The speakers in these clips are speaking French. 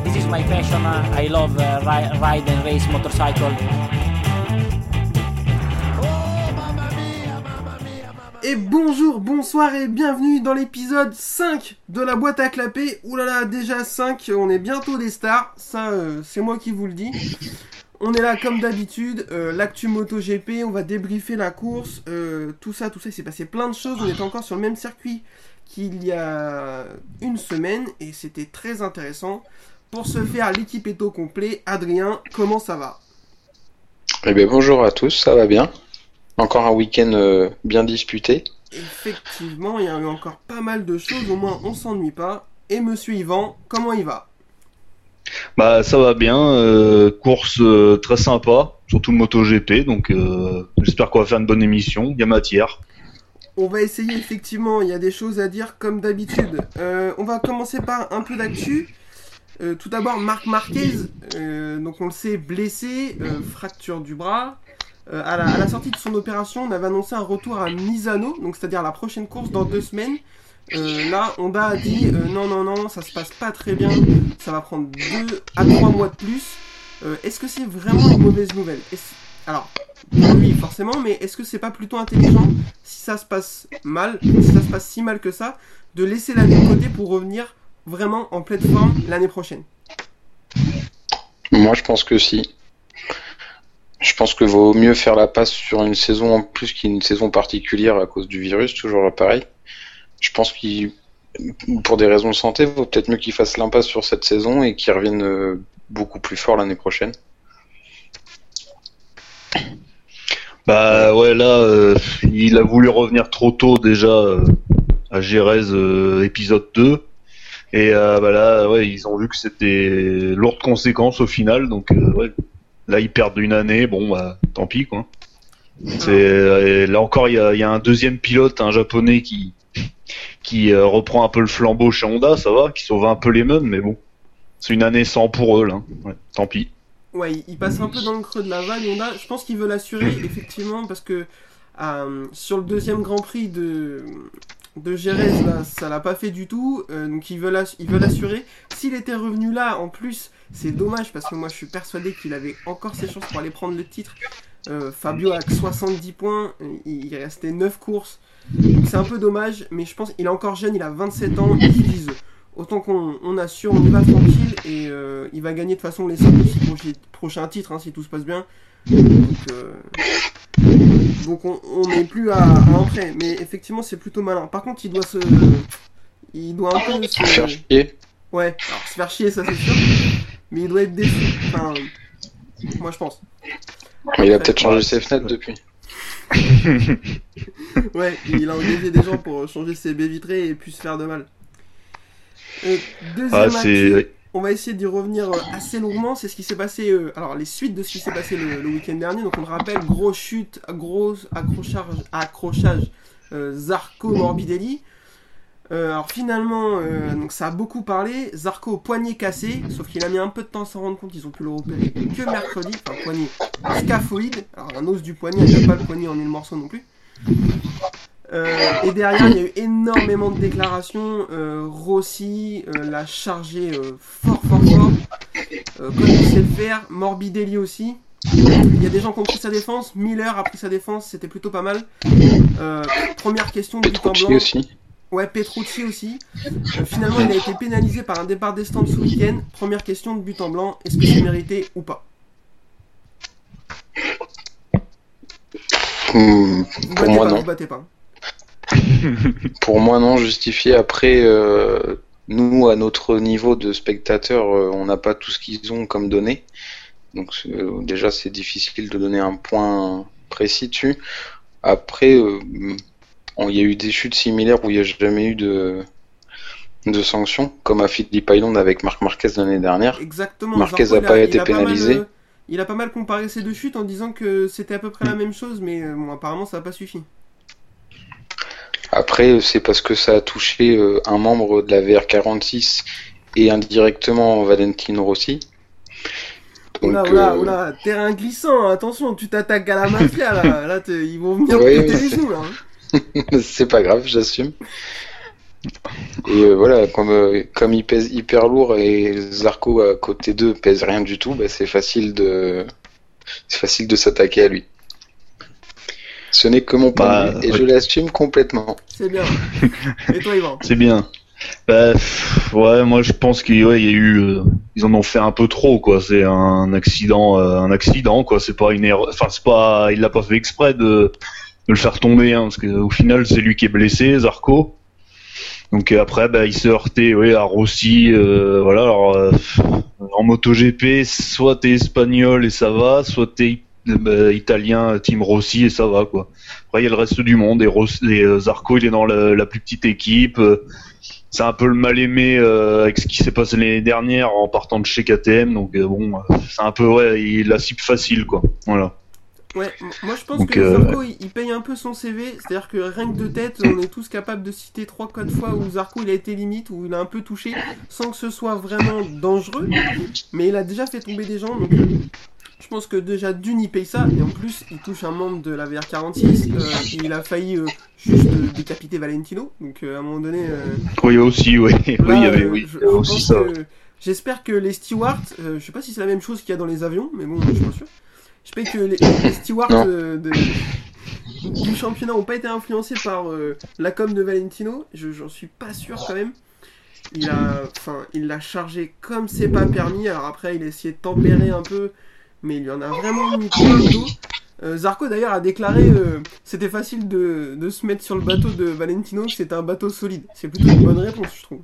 uh, this is my passion. Uh, I love uh, ri- ride and race motorcycle. Et bonjour, bonsoir et bienvenue dans l'épisode 5 de la boîte à clapper. Oulala, déjà 5, on est bientôt des stars, ça euh, c'est moi qui vous le dis. On est là comme d'habitude, euh, l'actu MotoGP, on va débriefer la course, euh, tout ça, tout ça, il s'est passé plein de choses, on est encore sur le même circuit qu'il y a une semaine et c'était très intéressant. Pour ce faire, l'équipe est au complet. Adrien, comment ça va Eh bien, bonjour à tous, ça va bien. Encore un week-end euh, bien disputé. Effectivement, il y a eu encore pas mal de choses, au moins on s'ennuie pas. Et monsieur Yvan, comment il va Bah ça va bien, euh, course euh, très sympa, surtout le MotoGP, donc euh, j'espère qu'on va faire une bonne émission, il y a matière. On va essayer effectivement, il y a des choses à dire comme d'habitude. Euh, on va commencer par un peu d'actu. Euh, tout d'abord, Marc Marquez, euh, donc on le sait, blessé, euh, fracture du bras. À, la, sortie de son opération, on avait annoncé un retour à Misano, donc c'est-à-dire la prochaine course dans deux semaines. Là, Honda a dit non, non, non, ça se passe pas très bien, ça va prendre deux à trois mois de plus. Est-ce que c'est vraiment une mauvaise nouvelle? Alors, lui forcément, mais est-ce que c'est pas plutôt intelligent si ça se passe mal, si ça se passe si mal que ça, de laisser la de côté pour revenir vraiment en pleine forme l'année prochaine Moi, je pense que si. Je pense que vaut mieux faire la passe sur une saison en plus qu'une saison particulière à cause du virus, toujours pareil. Je pense qu'il, pour des raisons de santé, vaut peut-être mieux qu'il fasse l'impasse sur cette saison et qu'il revienne euh, beaucoup plus fort l'année prochaine. Bah ouais là, euh, il a voulu revenir trop tôt déjà euh, à Gérèse euh, épisode 2, et euh, bah là ouais ils ont vu que c'était lourde conséquence au final, donc euh, là ils perdent une année, bon bah tant pis quoi. Euh, là encore il y a, un deuxième pilote, un japonais qui reprend un peu le flambeau chez Honda, ça va, qui sauve un peu les meubles, mais bon, c'est une année sans pour eux là, tant pis. Ouais, il- passe un peu dans le creux de la vague. Honda, je pense qu'il veut l'assurer, effectivement, parce que sur le deuxième Grand Prix de, de Jerez, là, ça l'a pas fait du tout. euh, donc il veut l'ass- il veut l'assurer. S'il était revenu là, en plus, c'est dommage, parce que moi je suis persuadé qu'il avait encore ses chances pour aller prendre le titre. Euh, Fabio a que 70 points, il restait 9 courses. Donc c'est un peu dommage, mais je pense qu'il est encore jeune, il a 27 ans, ils se disent autant qu'on on assure, on y va tranquille et euh, il va gagner de toute façon les 5 ou 6 prochains, titres hein, si tout se passe bien. Donc, donc on on n'est plus à, à prêt, mais effectivement c'est plutôt malin. Par contre il doit se... Il doit un peu se... Faire chier. Ouais, alors se faire chier ça c'est sûr, mais il doit être déçu. Enfin, moi je pense. Mais il a peut-être changé ses fenêtres depuis. Ouais, il a engagé des gens pour changer ses baies vitrées et puis se faire de mal. Euh, deuxième Ah c'est on va essayer d'y revenir euh, assez longuement. C'est ce qui s'est passé. euh, alors, les suites de ce qui s'est passé le, le week-end dernier. Donc, on le rappelle grosse chute, gros accrochage, accrochage euh, Zarco Morbidelli. Alors, finalement, ça a beaucoup parlé. Zarco, poignet cassé. Sauf qu'il a mis un peu de temps à s'en rendre compte. Ils ont pu le repérer que mercredi. Enfin, poignet scaphoïde. Alors, un os du poignet. Il n'y a pas le poignet en mille morceaux non plus. Euh, et derrière, il y a eu énormément de déclarations. Euh, Rossi euh, l'a chargé fort, fort, fort. Comme il sait le faire. Morbidelli aussi. Il y a des gens qui ont pris sa défense. Miller a pris sa défense. C'était plutôt pas mal. Première question de but en Petrucci blanc. aussi. Ouais, Petrucci aussi. Finalement, il a été pénalisé par un départ des stands ce week-end. Première question de but en blanc. Est-ce que c'est mérité ou pas? Vous Pour battez moi, pas, non. vous battez pas. Pour moi, non, justifié. Après, euh, nous, à notre niveau de spectateurs, euh, on n'a pas tout ce qu'ils ont comme données. Donc, euh, déjà, c'est difficile de donner un point précis dessus. Après, il y a eu des chutes similaires où il n'y a jamais eu de, de sanctions, comme à Philippe Island avec Marc Marquez l'année dernière. Exactement. Marquez Zarco, a il pas été pénalisé. il a pas mal comparé ces deux chutes en disant que c'était à peu près la même chose, mais bon, apparemment ça n'a pas suffi. Après, c'est parce que ça a touché euh, un membre de la VR46 et indirectement Valentino Rossi. Donc, Oula, oula, euh, oula, terrain glissant, attention, tu t'attaques à la mafia là, là ils vont venir Oui, péter les genoux là. hein. c'est pas grave, j'assume. Et euh, voilà, comme, euh, comme il pèse hyper lourd et Zarco à côté d'eux pèse rien du tout, bah, c'est facile de c'est facile de s'attaquer à lui. Ce n'est que mon point Bah, et ouais. je l'assume complètement. C'est bien. Et toi, Yvan C'est bien. Bah, pff, ouais, moi je pense qu'il ouais, il y a eu, euh, ils en ont fait un peu trop quoi. C'est un accident, euh, un accident quoi. C'est pas une erreur. Enfin, c'est pas, il l'a pas fait exprès de, de le faire tomber, hein, parce que au final c'est lui qui est blessé, Zarco. Donc euh, après, bah, il s'est heurté, ouais, à Rossi. euh, voilà. Alors, euh, en MotoGP, soit t'es espagnol et ça va, soit t'es bah, italien, Team Rossi et ça va quoi. Après, il y a le reste du monde et, euh, Zarco, il est dans la, la plus petite équipe. euh, c'est un peu le mal aimé euh, avec ce qui s'est passé l'année dernière en partant de chez KTM. Donc euh, bon, euh, c'est un peu ouais, il la cible facile quoi. Voilà. Ouais, moi je pense Donc, que euh, Zarco il, il paye un peu son CV, c'est-à-dire que rien que de tête, on est tous capables de citer 3-4 fois où Zarco il a été limite, où il a un peu touché, sans que ce soit vraiment dangereux, mais il a déjà fait tomber des gens, donc euh, je pense que déjà d'une il paye ça, et en plus il touche un membre de la VR46, euh, il a failli euh, juste euh, décapiter Valentino, donc euh, à un moment donné. euh, Oui aussi, oui, oui, il y avait oui, je- je aussi ça. J'espère que les stewards, euh, je sais pas si c'est la même chose qu'il y a dans les avions, mais bon, je suis pas sûr. J'espère que les, les stewards de- du championnat ont pas été influencés par euh, la com de Valentino. Je j'en suis pas sûr quand même. Il a, enfin, il l'a chargé comme c'est pas permis. Alors après, il a essayé de tempérer un peu, mais il lui en a vraiment mis plein le dos. Euh, Zarco d'ailleurs a déclaré euh, c'était facile de, de se mettre sur le bateau de Valentino, que c'était un bateau solide. C'est plutôt une bonne réponse, je trouve.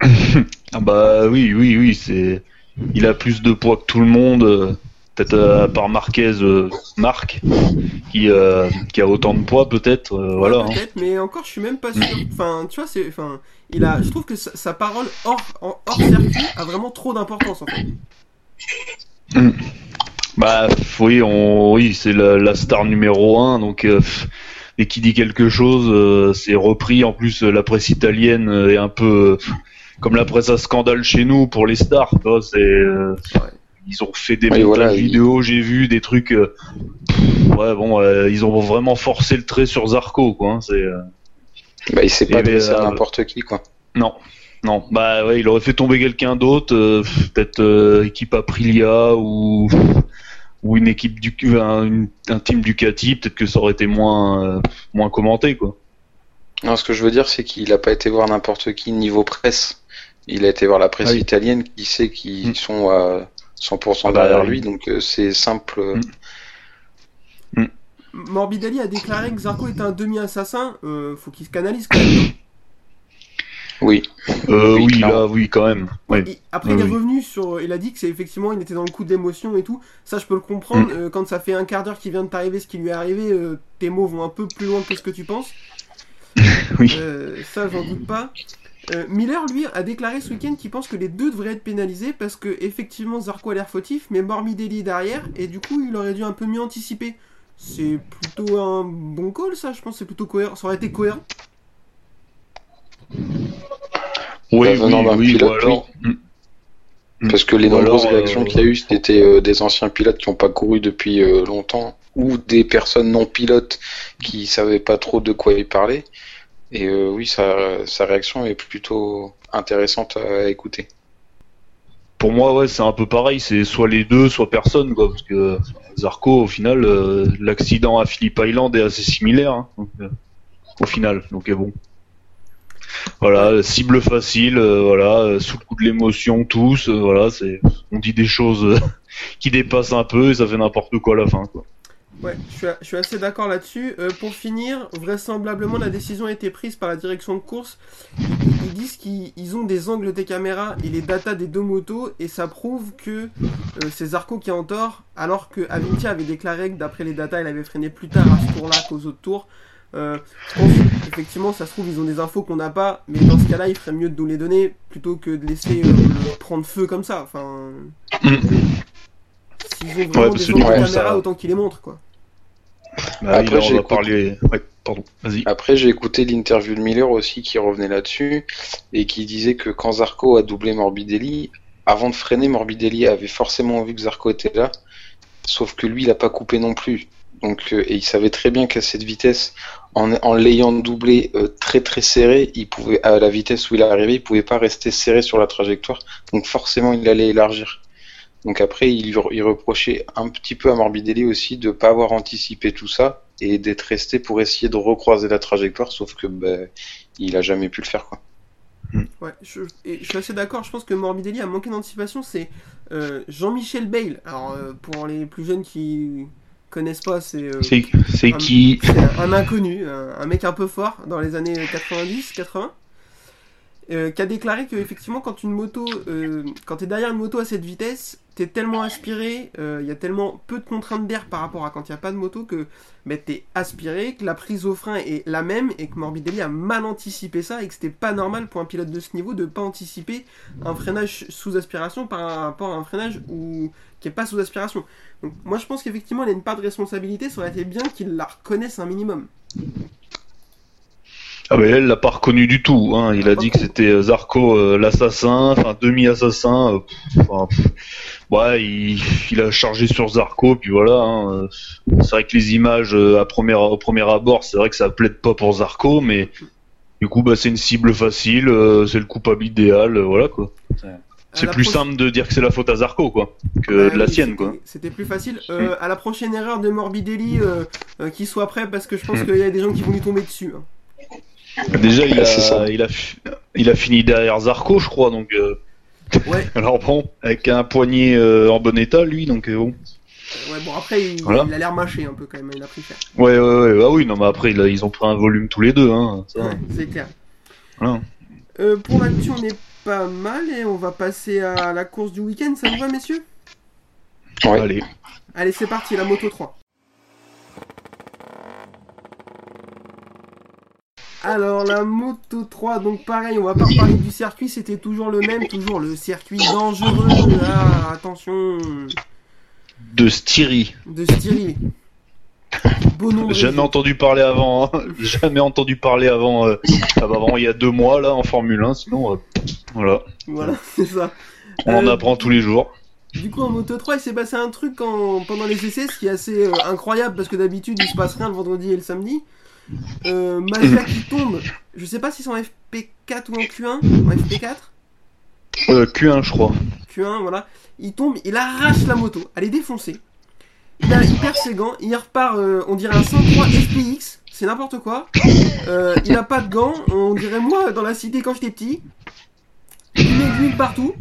Ah bah oui, oui, oui, c'est, il a plus de poids que tout le monde. euh, Peut-être euh, à part Marquez, euh, Marc, qui, euh, qui a autant de poids peut-être. Ouais, voilà. hein. mais encore, je suis même pas sûr. Enfin, tu vois, c'est, enfin, il a, je trouve que sa, sa parole hors, hors circuit a vraiment trop d'importance en fait. Bah oui, on, oui, c'est la, la star numéro un, donc euh, et qui dit quelque chose, euh, c'est repris. En plus, euh, la presse italienne euh, est un peu euh, comme la presse à scandale chez nous pour les stars. tu vois, C'est, euh, ils ont fait des Oui, montages voilà, ils- vidéo, j'ai vu des trucs. euh, ouais, bon, euh, ils ont vraiment forcé le trait sur Zarco, quoi. hein, c'est euh, Bah, il s'est pas à euh, n'importe qui, quoi. non. Non, bah ouais, il aurait fait tomber quelqu'un d'autre, euh, peut-être euh, équipe Aprilia ou ou une équipe du un, une- un team Ducati, peut-être que ça aurait été moins euh, moins commenté quoi. Non, ce que je veux dire, c'est qu'il a pas été voir n'importe qui niveau presse. Il a été voir la presse Ah oui. italienne qui sait qu'ils Mm. sont à 100% Ah bah, derrière oui. lui, donc euh, c'est simple. euh, Mm. Morbidelli a déclaré que Zarco était un demi-assassin. Euh, faut qu'il se canalise quand même. Oui. Euh, Oui, oui, là, oui quand même. Ouais. Après, Oui, il est oui. revenu sur. Il a dit que c'est effectivement, il était dans le coup d'émotion et tout. Ça, je peux le comprendre. Mm. Euh, quand ça fait un quart d'heure qu'il vient de t'arriver ce qui lui est arrivé, euh, tes mots vont un peu plus loin que ce que tu penses. Oui. Euh, ça, j'en doute pas. Euh, Miller, lui, a déclaré ce week-end qu'il pense que les deux devraient être pénalisés parce que, effectivement, Zarco a l'air fautif, mais Morbidelli est derrière, et du coup, il aurait dû un peu mieux anticiper. C'est plutôt un bon call, ça, je pense, c'est plutôt cohérent. Ça aurait été cohérent. Oui, Bah, oui, oui, pilote, alors- Mm. Parce que les nombreuses alors, réactions euh, qu'il y a eu, c'était euh, des anciens pilotes qui n'ont pas couru depuis euh, longtemps, ou des personnes non pilotes qui savaient pas trop de quoi ils parlaient. Et euh, oui, sa, sa réaction est plutôt intéressante à écouter. Pour moi, ouais, c'est un peu pareil. C'est soit les deux, soit personne, quoi. Parce que Zarco, au final, euh, l'accident à Phillip Island est assez similaire. hein, donc, euh, au final, donc euh, bon. Voilà, cible facile, euh, voilà, euh, sous le coup de l'émotion, tous, euh, voilà, c'est, on dit des choses qui dépassent un peu et ça fait n'importe quoi à la fin, quoi. Ouais, je suis, assez d'accord là-dessus. Pour finir, vraisemblablement, la décision a été prise par la direction de course. Ils, disent qu'ils ils ont des angles des caméras et les datas des deux motos, et ça prouve que c'est Zarco qui est en tort, alors que Avinti avait déclaré que d'après les datas, il avait freiné plus tard à ce tour-là qu'aux autres tours. Euh, je pense effectivement, ça se trouve, ils ont des infos qu'on n'a pas, mais dans ce cas-là, il ferait mieux de nous les donner plutôt que de laisser euh, le prendre feu comme ça. Enfin, s'ils ont vraiment Ouais, des ça- autant qu'ils les montrent, quoi. Bah, Après, j'ai écouté- parler. Ouais, pardon, vas-y. Après, j'ai écouté l'interview de Miller aussi qui revenait là-dessus et qui disait que quand Zarco a doublé Morbidelli, avant de freiner, Morbidelli avait forcément vu que Zarco était là, sauf que lui, il a pas coupé non plus. Donc, euh, et il savait très bien qu'à cette vitesse, en, en l'ayant doublé euh, très très serré, il pouvait à la vitesse où il est arrivé, il pouvait pas rester serré sur la trajectoire, donc forcément il allait élargir. Donc après, il, il reprochait un petit peu à Morbidelli aussi de pas avoir anticipé tout ça et d'être resté pour essayer de recroiser la trajectoire, sauf que ben, il a jamais pu le faire quoi. Ouais, je, je suis assez d'accord. Je pense que Morbidelli a manqué d'anticipation. C'est euh, Jean-Michel Bale. Alors, euh, pour les plus jeunes qui connaissent pas, c'est euh, C'est qui un, un inconnu, un, un mec un peu fort dans les années 90-80. euh, qui a déclaré que effectivement quand une moto, euh, quand t'es derrière une moto à cette vitesse, t'es tellement aspiré, il y a tellement peu de contraintes d'air par rapport à quand il n'y a pas de moto que ben, t'es aspiré, que la prise au frein est la même et que Morbidelli a mal anticipé ça et que c'était pas normal pour un pilote de ce niveau de pas anticiper un freinage sous aspiration par rapport à un freinage où... qui est pas sous aspiration. Donc moi je pense qu'effectivement il a une part de responsabilité, ça aurait été bien qu'il la reconnaisse un minimum. Ah mais elle l'a pas reconnu du tout. Hein. Il a dit que c'était euh, Zarco euh, l'assassin, enfin demi-assassin. euh. Ouais, il, il a chargé sur Zarco, puis voilà. hein, C'est vrai que les images euh, à premier, au premier abord, c'est vrai que ça plaide pas pour Zarco, mais du coup, bah, c'est une cible facile, euh, c'est le coupable idéal, euh, voilà quoi. C'est plus simple de dire que c'est la faute à Zarco quoi, que de la oui, sienne c'était- quoi. C'était plus facile. Euh, à la prochaine erreur de Morbidelli, euh, euh, qu'il soit prêt parce que je Hmm. pense qu'il y a des gens qui vont lui tomber dessus. hein. Déjà, il a, il, a, il a fini derrière Zarco, je crois, donc. Ouais. Alors bon, avec un poignet euh, en bon état, lui, donc euh, bon. Ouais, bon après il, Voilà. il a l'air mâché un peu quand même, il a pris cher. Ouais, ouais, ouais, ah oui, non, mais après, a- ils ont pris un volume tous les deux, hein. Ça. Ouais, c'est clair. Voilà. Euh, pour l'actu on est pas mal et on va passer à la course du week-end, ça vous va messieurs? Ouais. Allez. Allez c'est parti, la moto 3. Alors la moto 3, donc pareil, on va pas reparler du circuit, c'était toujours le même, toujours le circuit dangereux, ah, attention, De Styrie. de Styrie. Nom de Jamais entendu parler avant, hein. Jamais entendu parler avant, euh, avant il y a deux mois, là, en Formule 1, sinon, euh, voilà. Voilà, c'est ça. On en Euh, apprend tous les jours. Du coup, en Moto 3, il s'est passé un truc en- pendant les essais, ce qui est assez euh, incroyable parce que d'habitude, il se passe rien le vendredi et le samedi. Euh, qui tombe, je sais pas si c'est en FP4 ou en Q1, en FP4 Euh, Q1, je crois. Q1, voilà. Il tombe, il arrache la moto, elle est défoncée. Il, a, il perd ses gants, il repart, euh, on dirait un 103 SPX, c'est n'importe quoi. Euh, il a pas de gants, on dirait moi dans la cité quand j'étais petit. Il met de l'huile partout.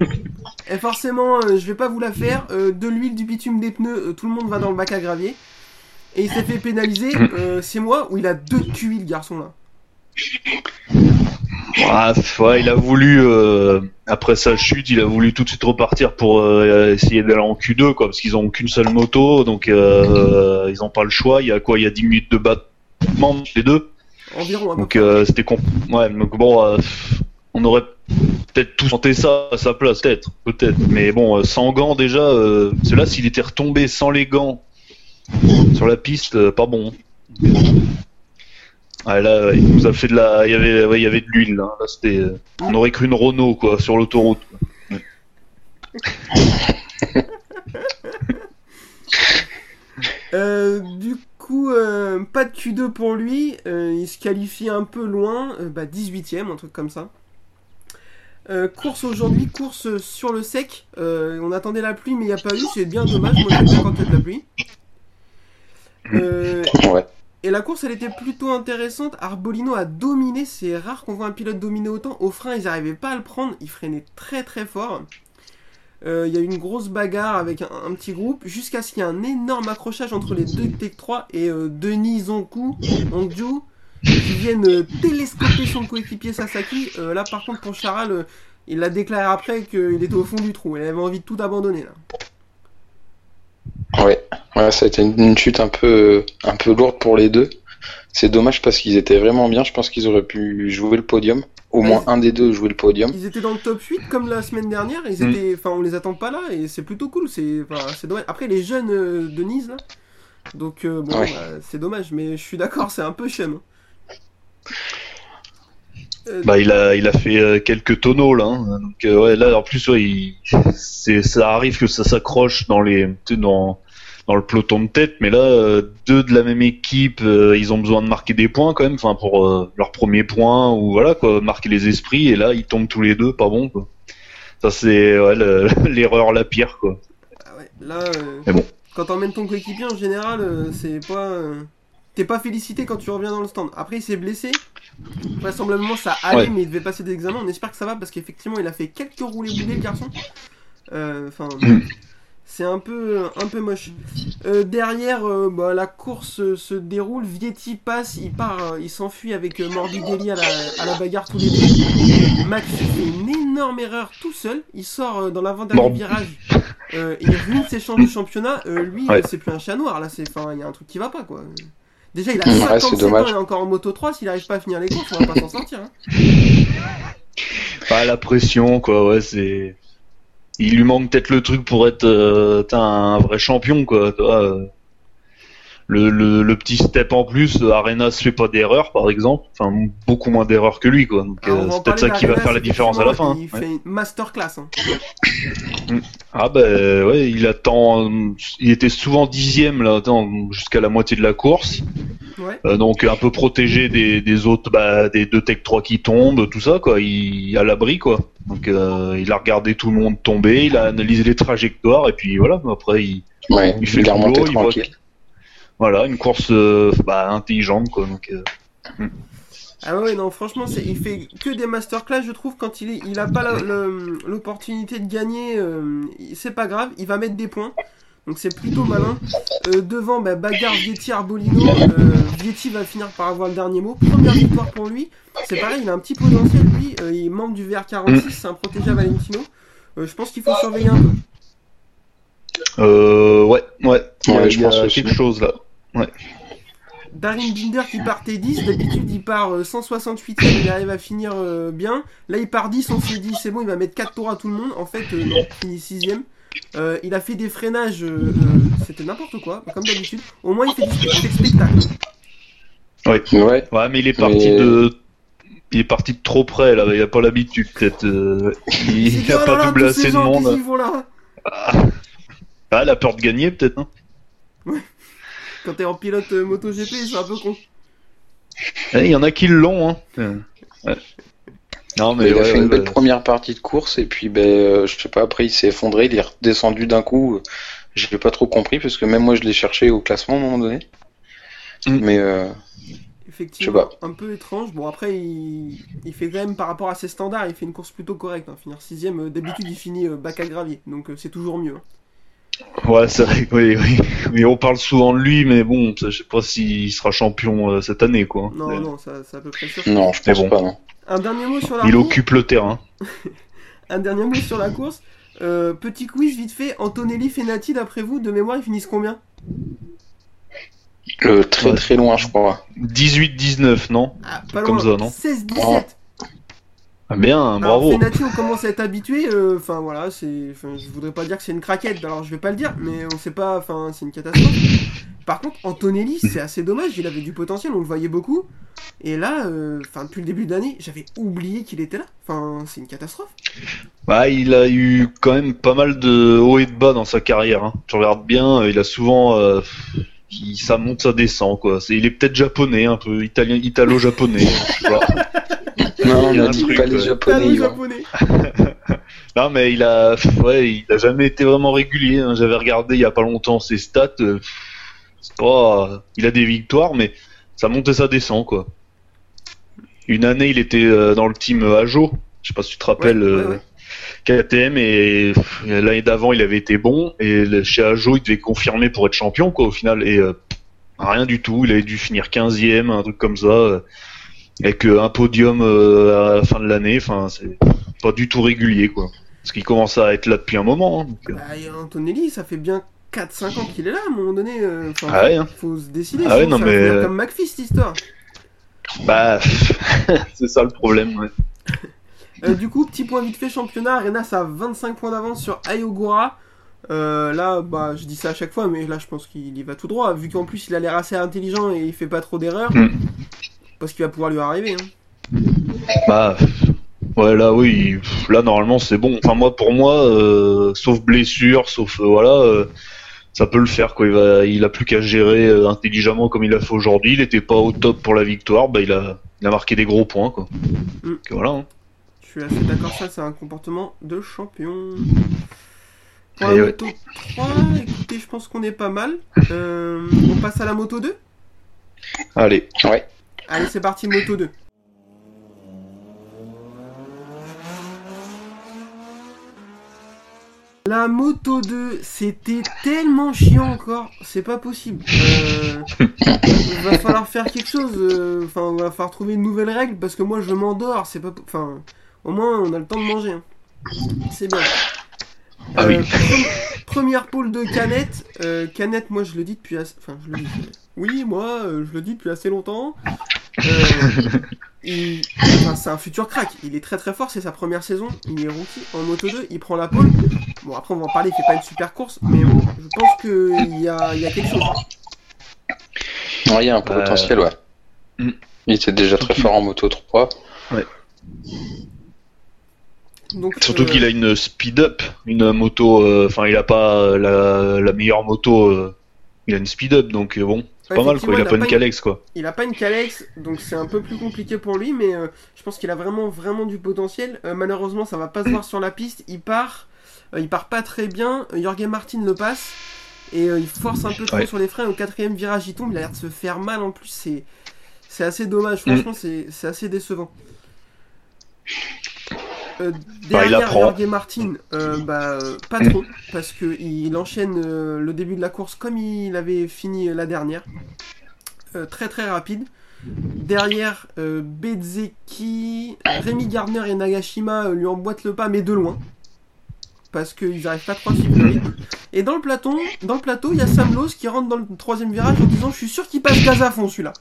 Et forcément, euh, je vais pas vous la faire. de l'huile, du bitume, des pneus, tout le monde va dans le bac à gravier. Et il s'est fait pénaliser, euh, c'est moi, où il a deux QI, le garçon là. Ah, ouais, il a voulu, euh, après sa chute, il a voulu tout de suite repartir pour euh, essayer d'aller en Q2, quoi, parce qu'ils ont qu'une seule moto, donc euh, ils ont pas le choix. Il y a quoi? Il y a 10 minutes de battement entre les deux. Environ, Donc euh, c'était con... ouais, donc bon, euh, on aurait peut-être tous tenté ça à sa place, peut-être, peut-être. Mais bon, euh, sans gants déjà, euh, là s'il était retombé sans les gants sur la piste, euh, pas bon. Ouais, là, il nous a fait de la, il y avait, il y avait de l'huile. Là, Là, c'était, euh, on aurait cru une Renault quoi sur l'autoroute. Euh, du coup, pas de Q2 pour lui. il se qualifie un peu loin, bah 18ème, un truc comme ça. Course aujourd'hui, course sur le sec. On attendait la pluie, mais il n'y a pas eu. C'est bien dommage. Moi, j'aime bien quand il de la pluie. Euh, Ouais. et la course, elle était plutôt intéressante. Arbolino a dominé. C'est rare qu'on voit un pilote dominer autant. Au frein, ils n'arrivaient pas à le prendre. Il freinait très très fort. Euh, Il y a eu une grosse bagarre avec un, un petit groupe jusqu'à ce qu'il y ait un énorme accrochage entre les deux Tech 3 et euh, Denis Zonku, Hongju, qui viennent euh, télescoper son coéquipier Sasaki. Là, par contre, pour Charal, il l'a déclaré après qu'il était au fond du trou. Il avait envie de tout abandonner là. Ouais, ouais, ça a été une, une chute un peu, un peu lourde pour les deux. C'est dommage parce qu'ils étaient vraiment bien. Je pense qu'ils auraient pu jouer le podium. Au Ouais, moins un des deux jouer le podium. Ils étaient dans le top 8 comme la semaine dernière. Ils Mm. étaient, enfin, on les attend pas là et c'est plutôt cool. C'est, enfin, c'est dommage. Après, les jeunes euh, de Nice là. Donc euh, bon, Ouais. bah, c'est dommage, mais je suis d'accord, c'est un peu chem. Euh, Bah il a, il a fait euh, quelques tonneaux là. hein. Donc euh, ouais, là en plus ouais, il... c'est, ça arrive que ça s'accroche dans les, tu sais, dans dans le peloton de tête, mais là, euh, deux de la même équipe, euh, ils ont besoin de marquer des points quand même, enfin pour euh, leur premier point ou voilà quoi, marquer les esprits, et là ils tombent tous les deux, pas bon quoi. Ça c'est ouais, le- l'erreur la pire quoi. Ah ouais, là, euh, Mais bon. quand t'emmènes ton coéquipier, en général, euh, c'est pas. euh, T'es pas félicité quand tu reviens dans le stand. Après, il s'est blessé. Vraisemblablement, ça allait, Ouais. mais il devait passer des examens. On espère que ça va parce qu'effectivement, il a fait quelques roulés boulés, le garçon. Euh, Enfin, c'est un peu, un peu moche. Euh, derrière, euh, bah, la course se déroule. Vietti passe, il part, il s'enfuit avec Morbidelli à la, à la bagarre tous les deux. Max fait une énorme erreur tout seul. Il sort dans l'avant-dernier virage. Il ruine ses chances de championnat. Lui, Ouais. c'est plus un chat noir. Là, c'est, enfin, il y a un truc qui va pas, quoi. Déjà, il a Ouais, c'est 57 ans, dommage. il est encore en moto 3. S'il arrive pas à finir les courses, on va pas s'en sortir. hein. Pas la pression quoi, ouais c'est. Il lui manque peut-être le truc pour être euh, un vrai champion quoi. tu vois, euh. Le, le, le petit step en plus, euh, Arena se fait pas d'erreur par exemple, enfin beaucoup moins d'erreurs que lui quoi. Donc Alors, euh, c'est peut-être ça qui va faire la différence à la fin. Il hein. Ouais. fait une masterclass. Hein. Ah bah ouais, il attend, il était souvent dixième là, jusqu'à la moitié de la course, Ouais. Euh, donc un peu protégé des, des autres, bah, des deux Tech 3 qui tombent, tout ça quoi, il à l'abri quoi. Donc euh, il a regardé tout le monde tomber, il a analysé les trajectoires et puis voilà, après il, Ouais, il fait le boulot, il voit voilà, une course euh, bah, intelligente quoi. Donc euh, Ah ouais, non, franchement, c'est, il fait que des masterclass, je trouve, quand il, est, il a pas l'opportunité de gagner, euh, c'est pas grave, il va mettre des points. Donc c'est plutôt malin. Euh, devant, bah, bagarre Vietti Arbolino. Euh, Vietti va finir par avoir le dernier mot. Première victoire pour lui. C'est pareil, il a un petit potentiel, lui. Euh, il est membre du VR46, c'est un protégé à Valentino. Euh, je pense qu'il faut surveiller un peu. euh, ouais, ouais, il y a, Ouais, je il y a pense quelque chose là. Darin Binder qui partait 10, d'habitude il part euh, 168 e il arrive à finir euh, bien. Là il part 10, on s'est dit c'est bon, il va mettre 4 tours à tout le monde. En fait, euh, non, il finit 6 euh, Il a fait des freinages, euh, euh, c'était n'importe quoi, comme d'habitude. Au moins il fait du spe- du spectacle. Ouais, Ouais, mais il est parti Mais- de. Il est parti de trop près là, il a pas l'habitude peut-être. euh, Il s'est Il dit, a oh pas là, doublé assez de monde. là? Ah, la peur de gagner peut-être, hein. Quand t'es en pilote euh, MotoGP, c'est un peu con. Eh, Il y en a qui l'ont, hein. Ouais. Non, mais il a ouais, fait ouais, une belle ouais. première partie de course et puis ben euh, je sais pas après il s'est effondré, il est redescendu d'un coup. J'ai pas trop compris parce que même moi je l'ai cherché au classement à un moment donné. Mm. Mais euh, Effectivement, Je sais un peu étrange. Bon, après, il, il fait quand même, par rapport à ses standards, il fait une course plutôt correcte. Hein. Finir 6 d'habitude, il finit bac à gravier. Donc, c'est toujours mieux. hein. Ouais, c'est vrai, oui, oui. Mais on parle souvent de lui, mais bon, ça, je sais pas s'il sera champion euh, cette année, quoi. Non, Mais non, ça, c'est à peu près sûr. non, je pense bon. pas non. Un dernier mot sur la Il course. occupe le terrain. Un dernier mot sur la course. Euh, petit quiz vite fait. Antonelli Fenati, d'après vous, de mémoire, ils finissent combien? Le très très loin je crois. 18-19, non? Ah, pas Comme loin. ça, non? 16-17. Ah, Bien, Alors, bravo. Fenati, on commence à être habitué. euh, Enfin, voilà, c'est. Je voudrais pas dire que c'est une craquette, alors je vais pas le dire, mais on sait pas. Enfin, c'est une catastrophe. Par contre, Antonelli, c'est assez dommage. Il avait du potentiel, on le voyait beaucoup. Et là, euh, enfin, depuis le début de l'année, j'avais oublié qu'il était là. Enfin, c'est une catastrophe. Bah, il a eu quand même pas mal de hauts et de bas dans sa carrière. Hein. Tu regardes bien, euh, il a souvent, euh, il- ça monte, ça descend, quoi. C'est, il est peut-être japonais, un peu italien, italo-japonais. je sais pas. Non, Il on a dit truc, pas les ouais. japonais. Non, mais il a, ouais, il a jamais été vraiment régulier. hein. J'avais regardé il y a pas longtemps ses stats. euh, c'est pas, il a des victoires, mais ça monte et ça descend, quoi. Une année, il était euh, dans le team Ajo. Je sais pas si tu te rappelles. Ouais, ouais, euh, ouais. KTM et pff, l'année d'avant il avait été bon et chez Ajo il devait confirmer pour être champion quoi au final et euh, rien du tout il avait dû finir 15ème un truc comme ça euh, avec euh, un podium euh, à la fin de l'année enfin c'est pas du tout régulier quoi parce qu'il commence à être là depuis un moment hein, donc, euh, Bah, et Antonelli, ça fait bien 4-5 ans qu'il est là, à un moment donné. euh, Ah ouais, hein. Faut se décider. Ah ouais, non, mais, euh, comme McPhee, cette histoire. bah c'est ça le problème ouais. Euh, du coup, petit point vite fait championnat. Arenas a 25 points d'avance sur Ayogura. Euh, là, bah, je dis ça à chaque fois, mais là, je pense qu'il y va tout droit. Vu qu'en plus, il a l'air assez intelligent et il fait pas trop d'erreurs. Hmm. Parce qu'il va pouvoir lui arriver. Hein. Bah ouais là oui là normalement c'est bon enfin moi pour moi euh, sauf blessure sauf voilà ça peut le faire quoi. Il, va, il a plus qu'à gérer euh, intelligemment comme il a fait aujourd'hui. Il était pas au top pour la victoire, bah il a, il a marqué des gros points quoi. Mm. Donc, voilà. hein. Je suis assez d'accord, ça c'est un comportement de champion. Pour Et la ouais. moto 3, écoutez, je pense qu'on est pas mal. Euh, on passe à la moto 2 Allez. Ouais. Allez, c'est parti, moto 2. La moto 2, c'était tellement chiant encore, c'est pas possible. Euh, il va falloir faire quelque chose, euh, enfin, il va falloir trouver une nouvelle règle parce que moi je m'endors, c'est pas. Enfin, au moins on a le temps de manger. hein. C'est bien. Ah Euh, oui. pre- première pôle de Canette. Euh, Canette, moi je le dis depuis assez... Enfin, je le dis. Oui, moi euh, je le dis depuis assez longtemps. Euh, il- enfin, c'est un futur crack. Il est très très fort, c'est sa première saison. Il est rookie en moto 2, il prend la pole. Bon, après on va en parler, il fait pas une super course, mais bon, je pense qu'il y a, il y a quelque chose. Ouais, il y a un Euh, potentiel, ouais. hmm. Il était déjà très fort en moto 3. Donc, Surtout euh, qu'il a une speed up, une moto. euh, Enfin, il a pas la, la meilleure moto. euh, il a une speed up, donc bon, c'est pas mal quoi. Il a pas une Calex quoi. Il a pas une Calex, donc c'est un peu plus compliqué pour lui, mais euh, je pense qu'il a vraiment vraiment du potentiel. Euh, malheureusement, ça va pas se voir sur la piste. Il part, euh, il part pas très bien. Jorge Martin le passe et il force un peu trop Ouais. sur les freins. Au quatrième virage, il tombe. Il a l'air de se faire mal en plus. C'est c'est assez dommage. Franchement, c'est c'est assez décevant. Euh, Bah, derrière apprend. Jorge Martin, euh, bah, euh, pas trop, parce que il enchaîne euh, le début de la course comme il avait fini euh, la dernière. Euh, très très rapide. Derrière, euh, Bezeki, Rémi Gardner et Nagashima euh, lui emboîtent le pas, mais de loin. Parce qu'ils n'arrivent pas trop à suivre. Et dans le, plateau, dans le plateau, il y a Sam Lowe qui rentre dans le troisième virage en disant Je suis sûr qu'il passe gaz à fond celui-là.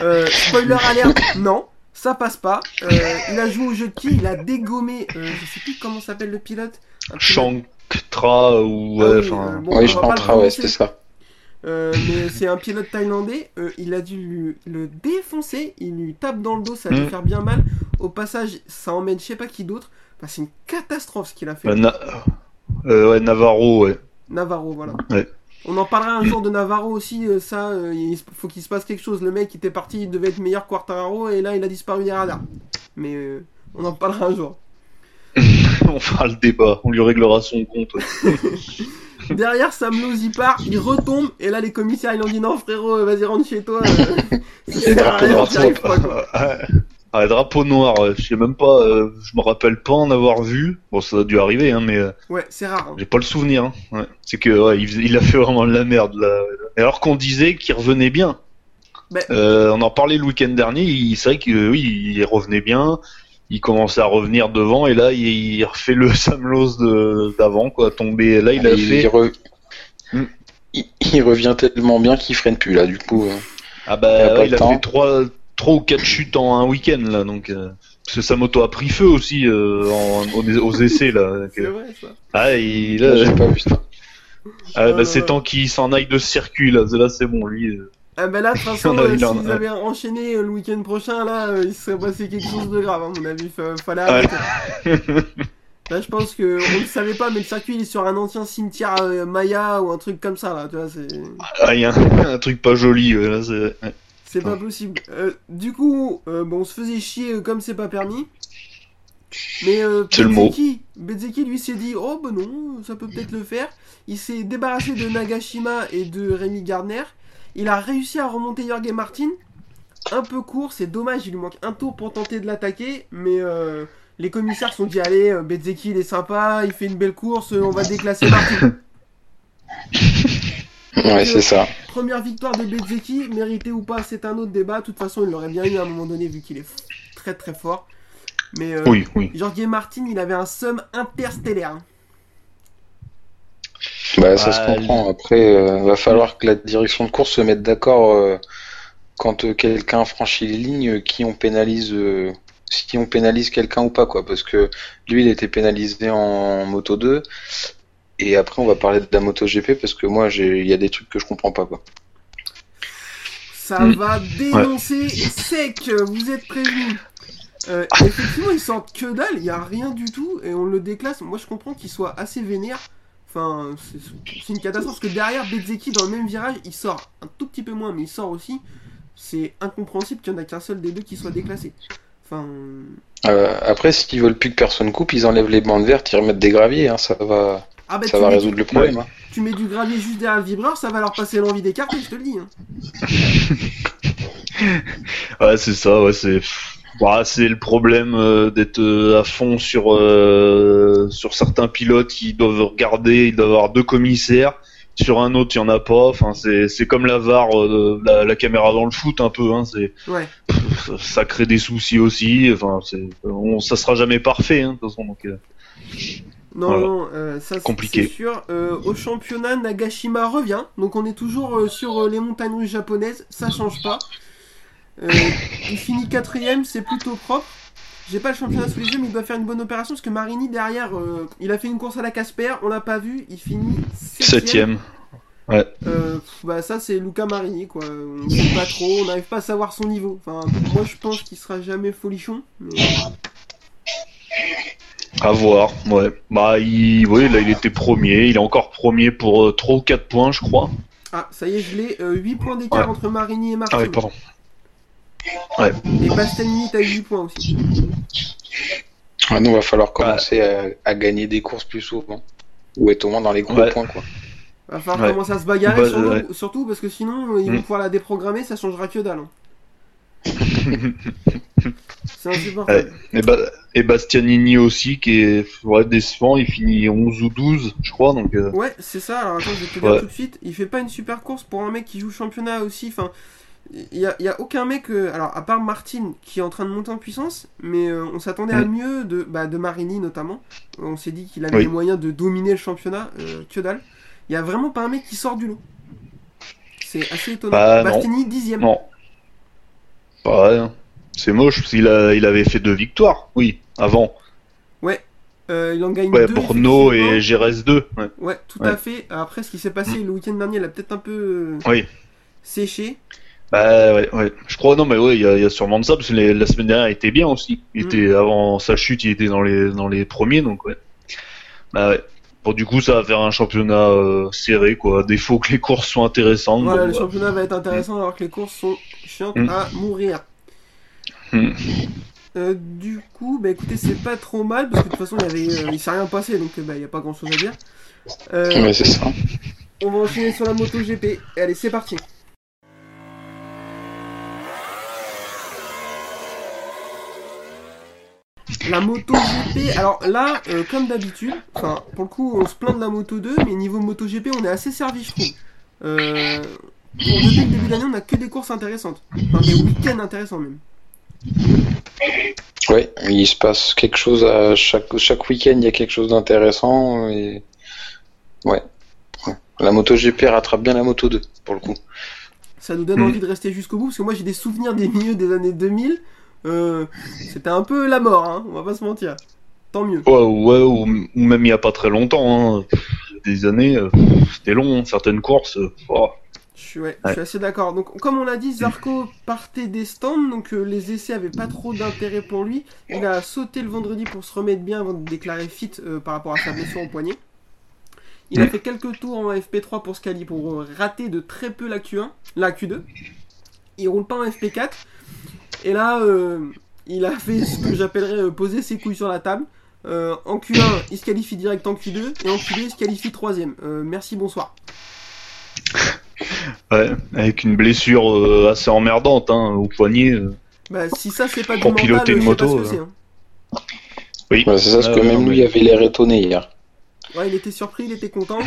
Euh, spoiler alert, non, ça passe pas. Euh, il a joué au jeu de qui? Il a dégommé, euh, je sais plus comment s'appelle le pilote. Shanktra ou Ah oui, enfin. euh, bon, oui, je le pense, ouais, c'était ça. Euh, mais c'est un pilote thaïlandais, euh, il a dû lui- le défoncer, il lui tape dans le dos, ça a dû Mm. faire bien mal. Au passage, ça emmène je sais pas qui d'autre. Enfin, c'est une catastrophe ce qu'il a fait. Na- ouais, Navarro, ouais. Navarro, voilà. Ouais. On en parlera un jour de Navarro aussi, euh, ça, euh, il faut qu'il se passe quelque chose. Le mec était parti, il devait être meilleur Quartararo, et là il a disparu des radars. Mais euh, on en parlera un jour. on fera le débat, on lui réglera son compte. Derrière, Sam Lowe y part, il retombe, et là les commissaires ils lui ont dit non frérot, vas-y rentre chez toi. euh, pas, quoi. Ah, drapeau noir, ouais, je sais même pas, euh, je me rappelle pas en avoir vu. Bon, ça a dû arriver, hein, mais euh, Ouais, c'est rare. hein. j'ai pas le souvenir. hein. Ouais. C'est que ouais, il, faisait- il a fait vraiment de la merde là. Alors qu'on disait qu'il revenait bien. Euh, on en parlait le week-end dernier. il- C'est vrai que euh, oui, il revenait bien. Il commençait à revenir devant et là il, il refait le Sam Lowe de- d'avant quoi. Tomber là il a il, fait. re- Hmm. il, il revient tellement bien qu'il freine plus là, du coup. euh. Ah Il a bah ouais, il a fait trois, trois ou quatre chutes en un week-end là donc. euh, parce que sa moto a pris feu aussi euh, en- aux, aux essais là. C'est vrai ça. Ah, il, Là, j'ai pas vu ça. ah, bah, Euh, c'est temps qu'il s'en aille de ce circuit là. Là c'est bon lui. euh. Ah bah là, de toute façon, euh, s'ils avaient enchaîné euh, le week-end prochain, là, euh, il se serait passé quelque chose de grave, hein, à mon avis, fa- fallait arrêter. Là, je pense que on ne savait pas, mais le circuit, il est sur un ancien cimetière euh, Maya ou un truc comme ça, là, tu vois, c'est... Ah, il y a un, un truc pas joli. là, c'est-. C'est pas possible. Euh, du coup, euh, bon, on se faisait chier euh, comme c'est pas permis. Mais euh, Bezzeki, lui s'est dit oh bah non, ça peut peut-être le faire. Il s'est débarrassé de Nagashima et de Rémi Gardner. Il a réussi à remonter Jorge Martin. Un peu court, c'est dommage, il lui manque un tour pour tenter de l'attaquer, mais euh, les commissaires se sont dit allez, Bezzeki il est sympa, il fait une belle course, on va déclasser Martin. Ouais, c'est ça. Première victoire de Bezzeki, méritée ou pas, c'est un autre débat. De toute façon, il l'aurait bien eu à un moment donné vu qu'il est très très fort. Mais euh, Oui, oui. Jorge Martin, il avait un somme interstellaire. Bah, ça Ah, se comprend. Après, euh, va falloir que la direction de course se mette d'accord euh, quand euh, quelqu'un franchit les lignes, euh, qui on pénalise, euh, si on pénalise quelqu'un ou pas, quoi. Parce que lui, il était pénalisé en moto 2. Et après, on va parler de la moto GP parce que moi, j'ai, il y a des trucs que je comprends pas, quoi. Ça Mm. va dénoncer sec, vous êtes prévenus. Euh, effectivement, ils sortent que dalle, il n'y a rien du tout et on le déclasse. Moi, je comprends qu'il soit assez vénère. Enfin, c'est c'est une catastrophe parce que derrière Bezeki dans le même virage, il sort un tout petit peu moins, mais il sort aussi. C'est incompréhensible qu'il n'y en a qu'un seul des deux qui soit déclassé. Enfin, Euh, après, s'ils veulent plus que personne coupe, ils enlèvent les bandes vertes, ils remettent des graviers, hein, ça va, ah bah ça tu, va mets, résoudre le problème. hein. tu mets du gravier juste derrière le vibreur, ça va leur passer l'envie d'écarter, je te le dis. hein. Ouais, c'est ça, ouais, c'est. Bah, c'est le problème euh, d'être euh, à fond sur euh, sur certains pilotes qui doivent regarder, ils doivent avoir deux commissaires. Sur un autre, il y en a pas. Enfin, c'est c'est comme la VAR, euh, la, la caméra dans le foot un peu. Hein, c'est Ouais. ça, ça crée des soucis aussi. Enfin, c'est on, ça sera jamais parfait. Hein, de toute façon, donc. Non, Voilà. non, euh, ça c'est- sûr. Euh, au championnat, Nagashima revient. Donc on est toujours euh, sur les montagnes russes japonaises. Ça change pas. Il finit quatrième, c'est plutôt propre. J'ai pas le championnat sous les yeux, mais il doit faire une bonne opération parce que Marini derrière, euh, il a fait une course à la Casper, on l'a pas vu, il finit septième. Septième. Euh, pff, bah ça c'est Luca Marini quoi. On sait pas trop, on n'arrive pas à savoir son niveau. Enfin, moi je pense qu'il sera jamais folichon. Mais... À voir. Ouais. Bah, il, ouais, là, il était premier. Il est encore premier pour euh, 3 ou 4 points, je crois. Ah, ça y est, je l'ai. euh, 8 points d'écart Ouais. entre Marini et Martin. Ah oui, pardon. Et Bastianini à 8 points aussi. Ouais, nous, va falloir commencer à, à gagner des courses plus souvent. Ou être au moins dans les gros Ouais. points, quoi. Va falloir Ouais. commencer à se bagarrer, Bah, surtout, ouais. surtout parce que sinon euh, ils vont Mm. pouvoir la déprogrammer, ça changera que dalle. hein. C'est insupportable. Et, ba et Bastianini aussi, qui est ouais, décevant. Il finit 11 ou 12, je crois. Donc, euh, Ouais, c'est ça. Alors attends, je vais te dire Ouais. tout de suite. Il fait pas une super course pour un mec qui joue championnat aussi. Enfin, il y a, y a aucun mec. euh, alors, à part Martin qui est en train de monter en puissance, mais euh, on s'attendait à Mm. mieux de, bah, de Marini notamment. On s'est dit qu'il avait Oui. les moyens de dominer le championnat. que dalle. Il y a vraiment pas un mec qui sort du lot. C'est assez étonnant. Bah. Bastianini dixième. non. Ouais, hein. c'est moche parce qu'il a, il avait fait deux victoires. Oui, avant. Euh, il en gagne Ouais, deux. Borno et Gérès 2. Ouais. Ouais, tout Ouais. à fait. Après, ce qui s'est passé le week-end dernier, il a peut-être un peu euh, Oui. séché. Bah ouais, ouais. Je crois, non, mais ouais, il y, a- il y a sûrement de ça, parce que les- la semaine dernière, il était bien aussi. Il Mm. était, avant sa chute, il était dans les, dans les premiers, donc ouais. Bah ouais. Bon, du coup, ça va faire un championnat euh, serré, quoi. Défaut que les courses soient intéressantes. Voilà, le championnat va être intéressant alors que les courses sont Mm. à mourir. Mm. Euh, du coup, bah écoutez, c'est pas trop mal parce que de toute façon, il, avait, euh, il s'est rien passé donc euh, bah, il n'y a pas grand chose à dire. Euh, Ouais, c'est ça. on va enchaîner sur la moto GP. Et allez, c'est parti. La moto GP, alors là, euh, comme d'habitude, enfin, pour le coup, on se plaint de la moto 2, mais niveau moto GP, on est assez servi, je trouve. Pour- depuis le début de l'année, on a que des courses intéressantes. Enfin, des week-ends intéressants même. Ouais, il se passe quelque chose à chaque, chaque week-end, il y a quelque chose d'intéressant. Et... Ouais. ouais. La moto GP rattrape bien la moto 2, pour le coup. Ça nous donne Mm. envie de rester jusqu'au bout, parce que moi j'ai des souvenirs des milieux des années 2000. Euh, C'était un peu la mort, hein, on va pas se mentir. Tant mieux. Ouais, ouais, ou, ou même il y a pas très longtemps, hein. des années, euh, c'était long, hein, certaines courses. euh, oh. Je suis, ouais, je Ouais. suis assez d'accord. Donc, comme on l'a dit, Zarco partait des stands, donc euh, les essais avaient pas trop d'intérêt pour lui. Il a sauté le vendredi pour se remettre bien avant de déclarer fit euh, par rapport à sa blessure au poignet. Il a Mm. fait quelques tours en FP3 pour se qualifier, pour rater de très peu la Q1, la Q2. Il roule pas en FP4. Et là, euh, il a fait ce que j'appellerais poser ses couilles sur la table. Euh, en Q1, il se qualifie direct en Q2, et en Q2, il se qualifie troisième. Euh, merci, bonsoir. Ouais, avec une blessure euh, assez emmerdante hein, au poignet. euh. Bah, si ça c'est pas du Pour mental, piloter je une sais pas moto, ce que c'est. euh. hein. Oui. Ouais, c'est ça, parce que même non, lui mais- avait l'air étonné hier. Ouais, il était surpris, il était content.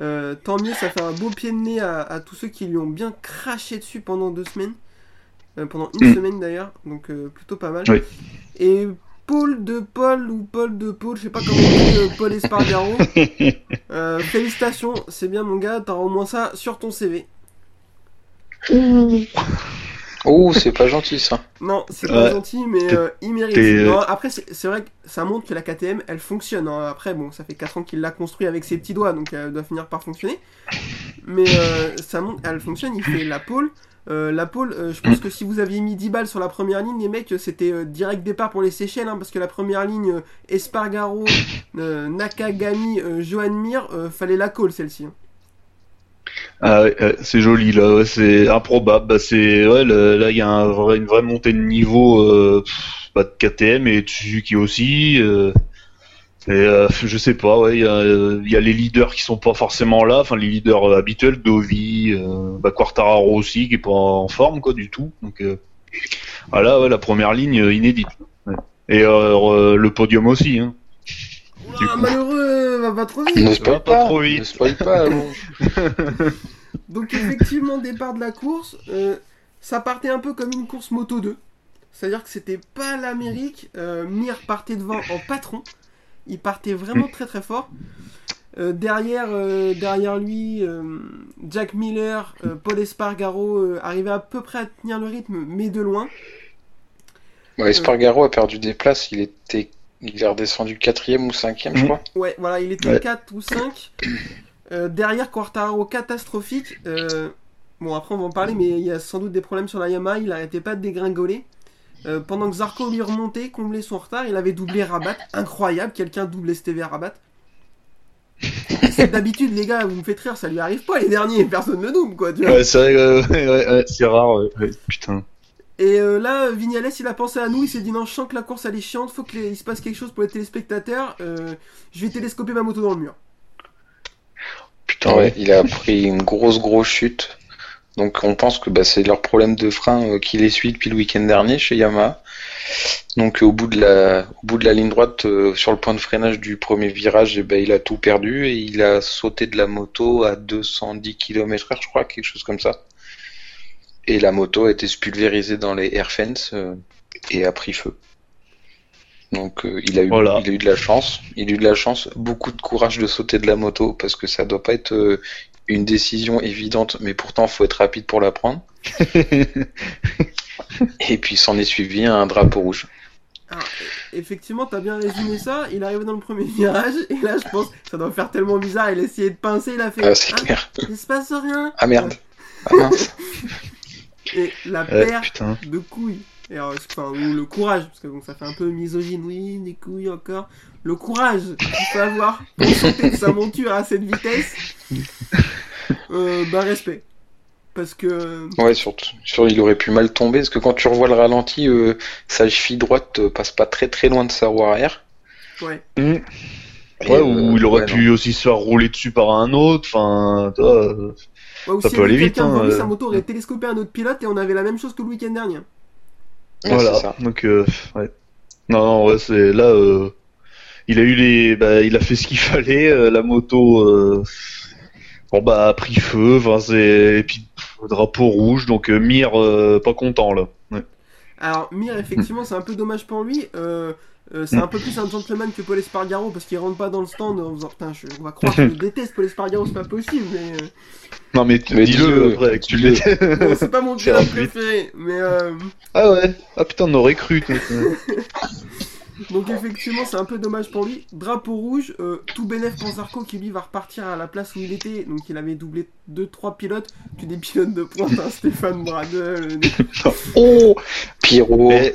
Euh, tant mieux, ça fait un beau pied de nez à, à tous ceux qui lui ont bien craché dessus pendant deux semaines. Euh, pendant une Mm. semaine d'ailleurs, donc euh, plutôt pas mal. Oui. Et Paul de Paul ou Paul de Paul, je sais pas comment on dit, euh, Paul Espargaro. Euh, félicitations, c'est bien mon gars, t'auras au moins ça sur ton CV. Oh, c'est pas gentil ça. Non, c'est pas Ouais. gentil, mais euh, il mérite. Non, après, c'est c'est vrai que ça montre que la KTM, elle fonctionne. hein. Après, bon, ça fait 4 ans qu'il l'a construit avec ses petits doigts, donc elle doit finir par fonctionner. Mais euh, ça montre, elle fonctionne, il fait la pole. Euh, la pole, euh, je pense que si vous aviez mis 10 balles sur la première ligne, les mecs, c'était euh, direct départ pour les Seychelles, hein, parce que la première ligne, Espargaro, Nakagami, Johan Mir, fallait la call celle-ci. hein. Ah c'est joli là, c'est improbable. Bah, c'est ouais, là il y a un une vraie montée de niveau bah, de KTM et de Suzuki aussi. Et euh, je sais pas, ouais, il y, a, euh, il y a les leaders qui sont pas forcément là, enfin les leaders euh, habituels, Dovi, euh, bah, Quartararo aussi qui est pas en forme quoi du tout. Donc euh, voilà, ouais, la première ligne euh, inédite. Ouais. Et euh, euh, le podium aussi. Hein. Du coup. malheureux, va pas trop vite. Ne spoil pas pas, trop vite. Ne spoil pas. Donc effectivement, départ de la course, euh, ça partait un peu comme une course Moto 2. C'est-à-dire que c'était pas l'Amérique. Euh, Mir partait devant en patron. Il partait vraiment très très fort. Euh, derrière, euh, derrière lui, euh, Jack Miller, euh, Paul Espargaro euh, arrivaient à peu près à tenir le rythme, mais de loin. Espargaro a perdu des places, il était, il est redescendu quatrième ou cinquième, je Mhm. crois. Ouais, voilà, il était Ouais. 4 ou 5. Euh, derrière Quartaro, catastrophique. Euh, bon, après, on va en parler, mais il y a sans doute des problèmes sur la Yamaha. Il n'arrêtait pas de dégringoler. Euh, pendant que Zarco lui remontait, comblait son retard, il avait doublé Rabat. Incroyable, quelqu'un double STV à Rabat. C'est D'habitude, les gars, vous me faites rire, ça lui arrive pas les derniers, personne ne double, quoi, tu vois. Ouais, c'est vrai, euh, ouais, ouais, ouais, c'est rare. ouais, ouais, putain. Et euh, là, Vignales, il a pensé à nous, il s'est dit non, je sens que la course elle est chiante, faut qu'il se passe quelque chose pour les téléspectateurs. euh, je vais télescoper ma moto dans le mur. Putain, ouais, il a pris une grosse grosse chute. Donc on pense que bah, c'est leur problème de frein euh, qui les suit depuis le week-end dernier chez Yamaha. Donc au bout de la, au bout de la ligne droite, euh, sur le point de freinage du premier virage, eh ben, il a tout perdu et il a sauté de la moto à 210 km/h, je crois, quelque chose comme ça. Et la moto a été spulvérisée dans les air fence euh, et a pris feu. Donc euh, il a eu, Voilà. il a eu de la chance. Il a eu de la chance, beaucoup de courage de sauter de la moto parce que ça doit pas être une décision évidente, mais pourtant faut être rapide pour la prendre. Et puis s'en est suivi un drapeau rouge. Alors, e- effectivement, t'as bien résumé ça. Il arrive dans le premier virage, et là, je pense que ça doit faire tellement bizarre. Il a essayé de pincer, il a fait Ah, c'est Ah, clair. il se passe rien. Ah merde. Ah mince. Et la Ouais, paire putain. de couilles. Et alors, enfin, ou le courage, parce que bon, ça fait un peu misogyne, oui, des couilles encore. Le courage qu'il faut avoir pour sauter de sa monture à cette vitesse, euh, bah respect. Parce que Ouais, surtout, sur, il aurait pu mal tomber, parce que quand tu revois le ralenti, euh, sa cheville droite euh, passe pas très très loin de sa roue arrière. ouais, Mmh. Ouais, euh, ou il aurait ouais, pu aussi se faire rouler dessus par un autre, enfin, toi, euh, ouais ou Ça si peut aller vite, hein, euh. sa moto aurait télescopé un autre pilote et on avait la même chose que le week-end dernier. non. Ouais, voilà. Donc, euh, ouais. Non, non, ouais, c'est là, euh, il a eu les, bah, il a fait ce qu'il fallait. euh, la moto, euh, bon bah, a pris feu. Enfin, et puis pff, drapeau rouge. Donc euh, Mir, euh, pas content là. Ouais. Alors, Mir, effectivement, c'est un peu dommage pour lui. Euh, euh, c'est un peu plus un gentleman que Paul Espargaro parce qu'il rentre pas dans le stand en faisant Putain, je- on va croire que je déteste Paul Espargaro, c'est pas possible. Mais Non mais, Mais dis-le après que tu bon, c'est pas mon pilote préféré. Mais euh, ah ouais. Ah putain, on aurait cru. Donc, effectivement, c'est un peu dommage pour lui. Drapeau rouge, euh, tout bénef pour Zarco qui lui va repartir à la place où il était. Donc, il avait doublé 2-3 pilotes, puis des pilotes de pointe, hein, Stéphane Bradel. oh. Pierrot, Mais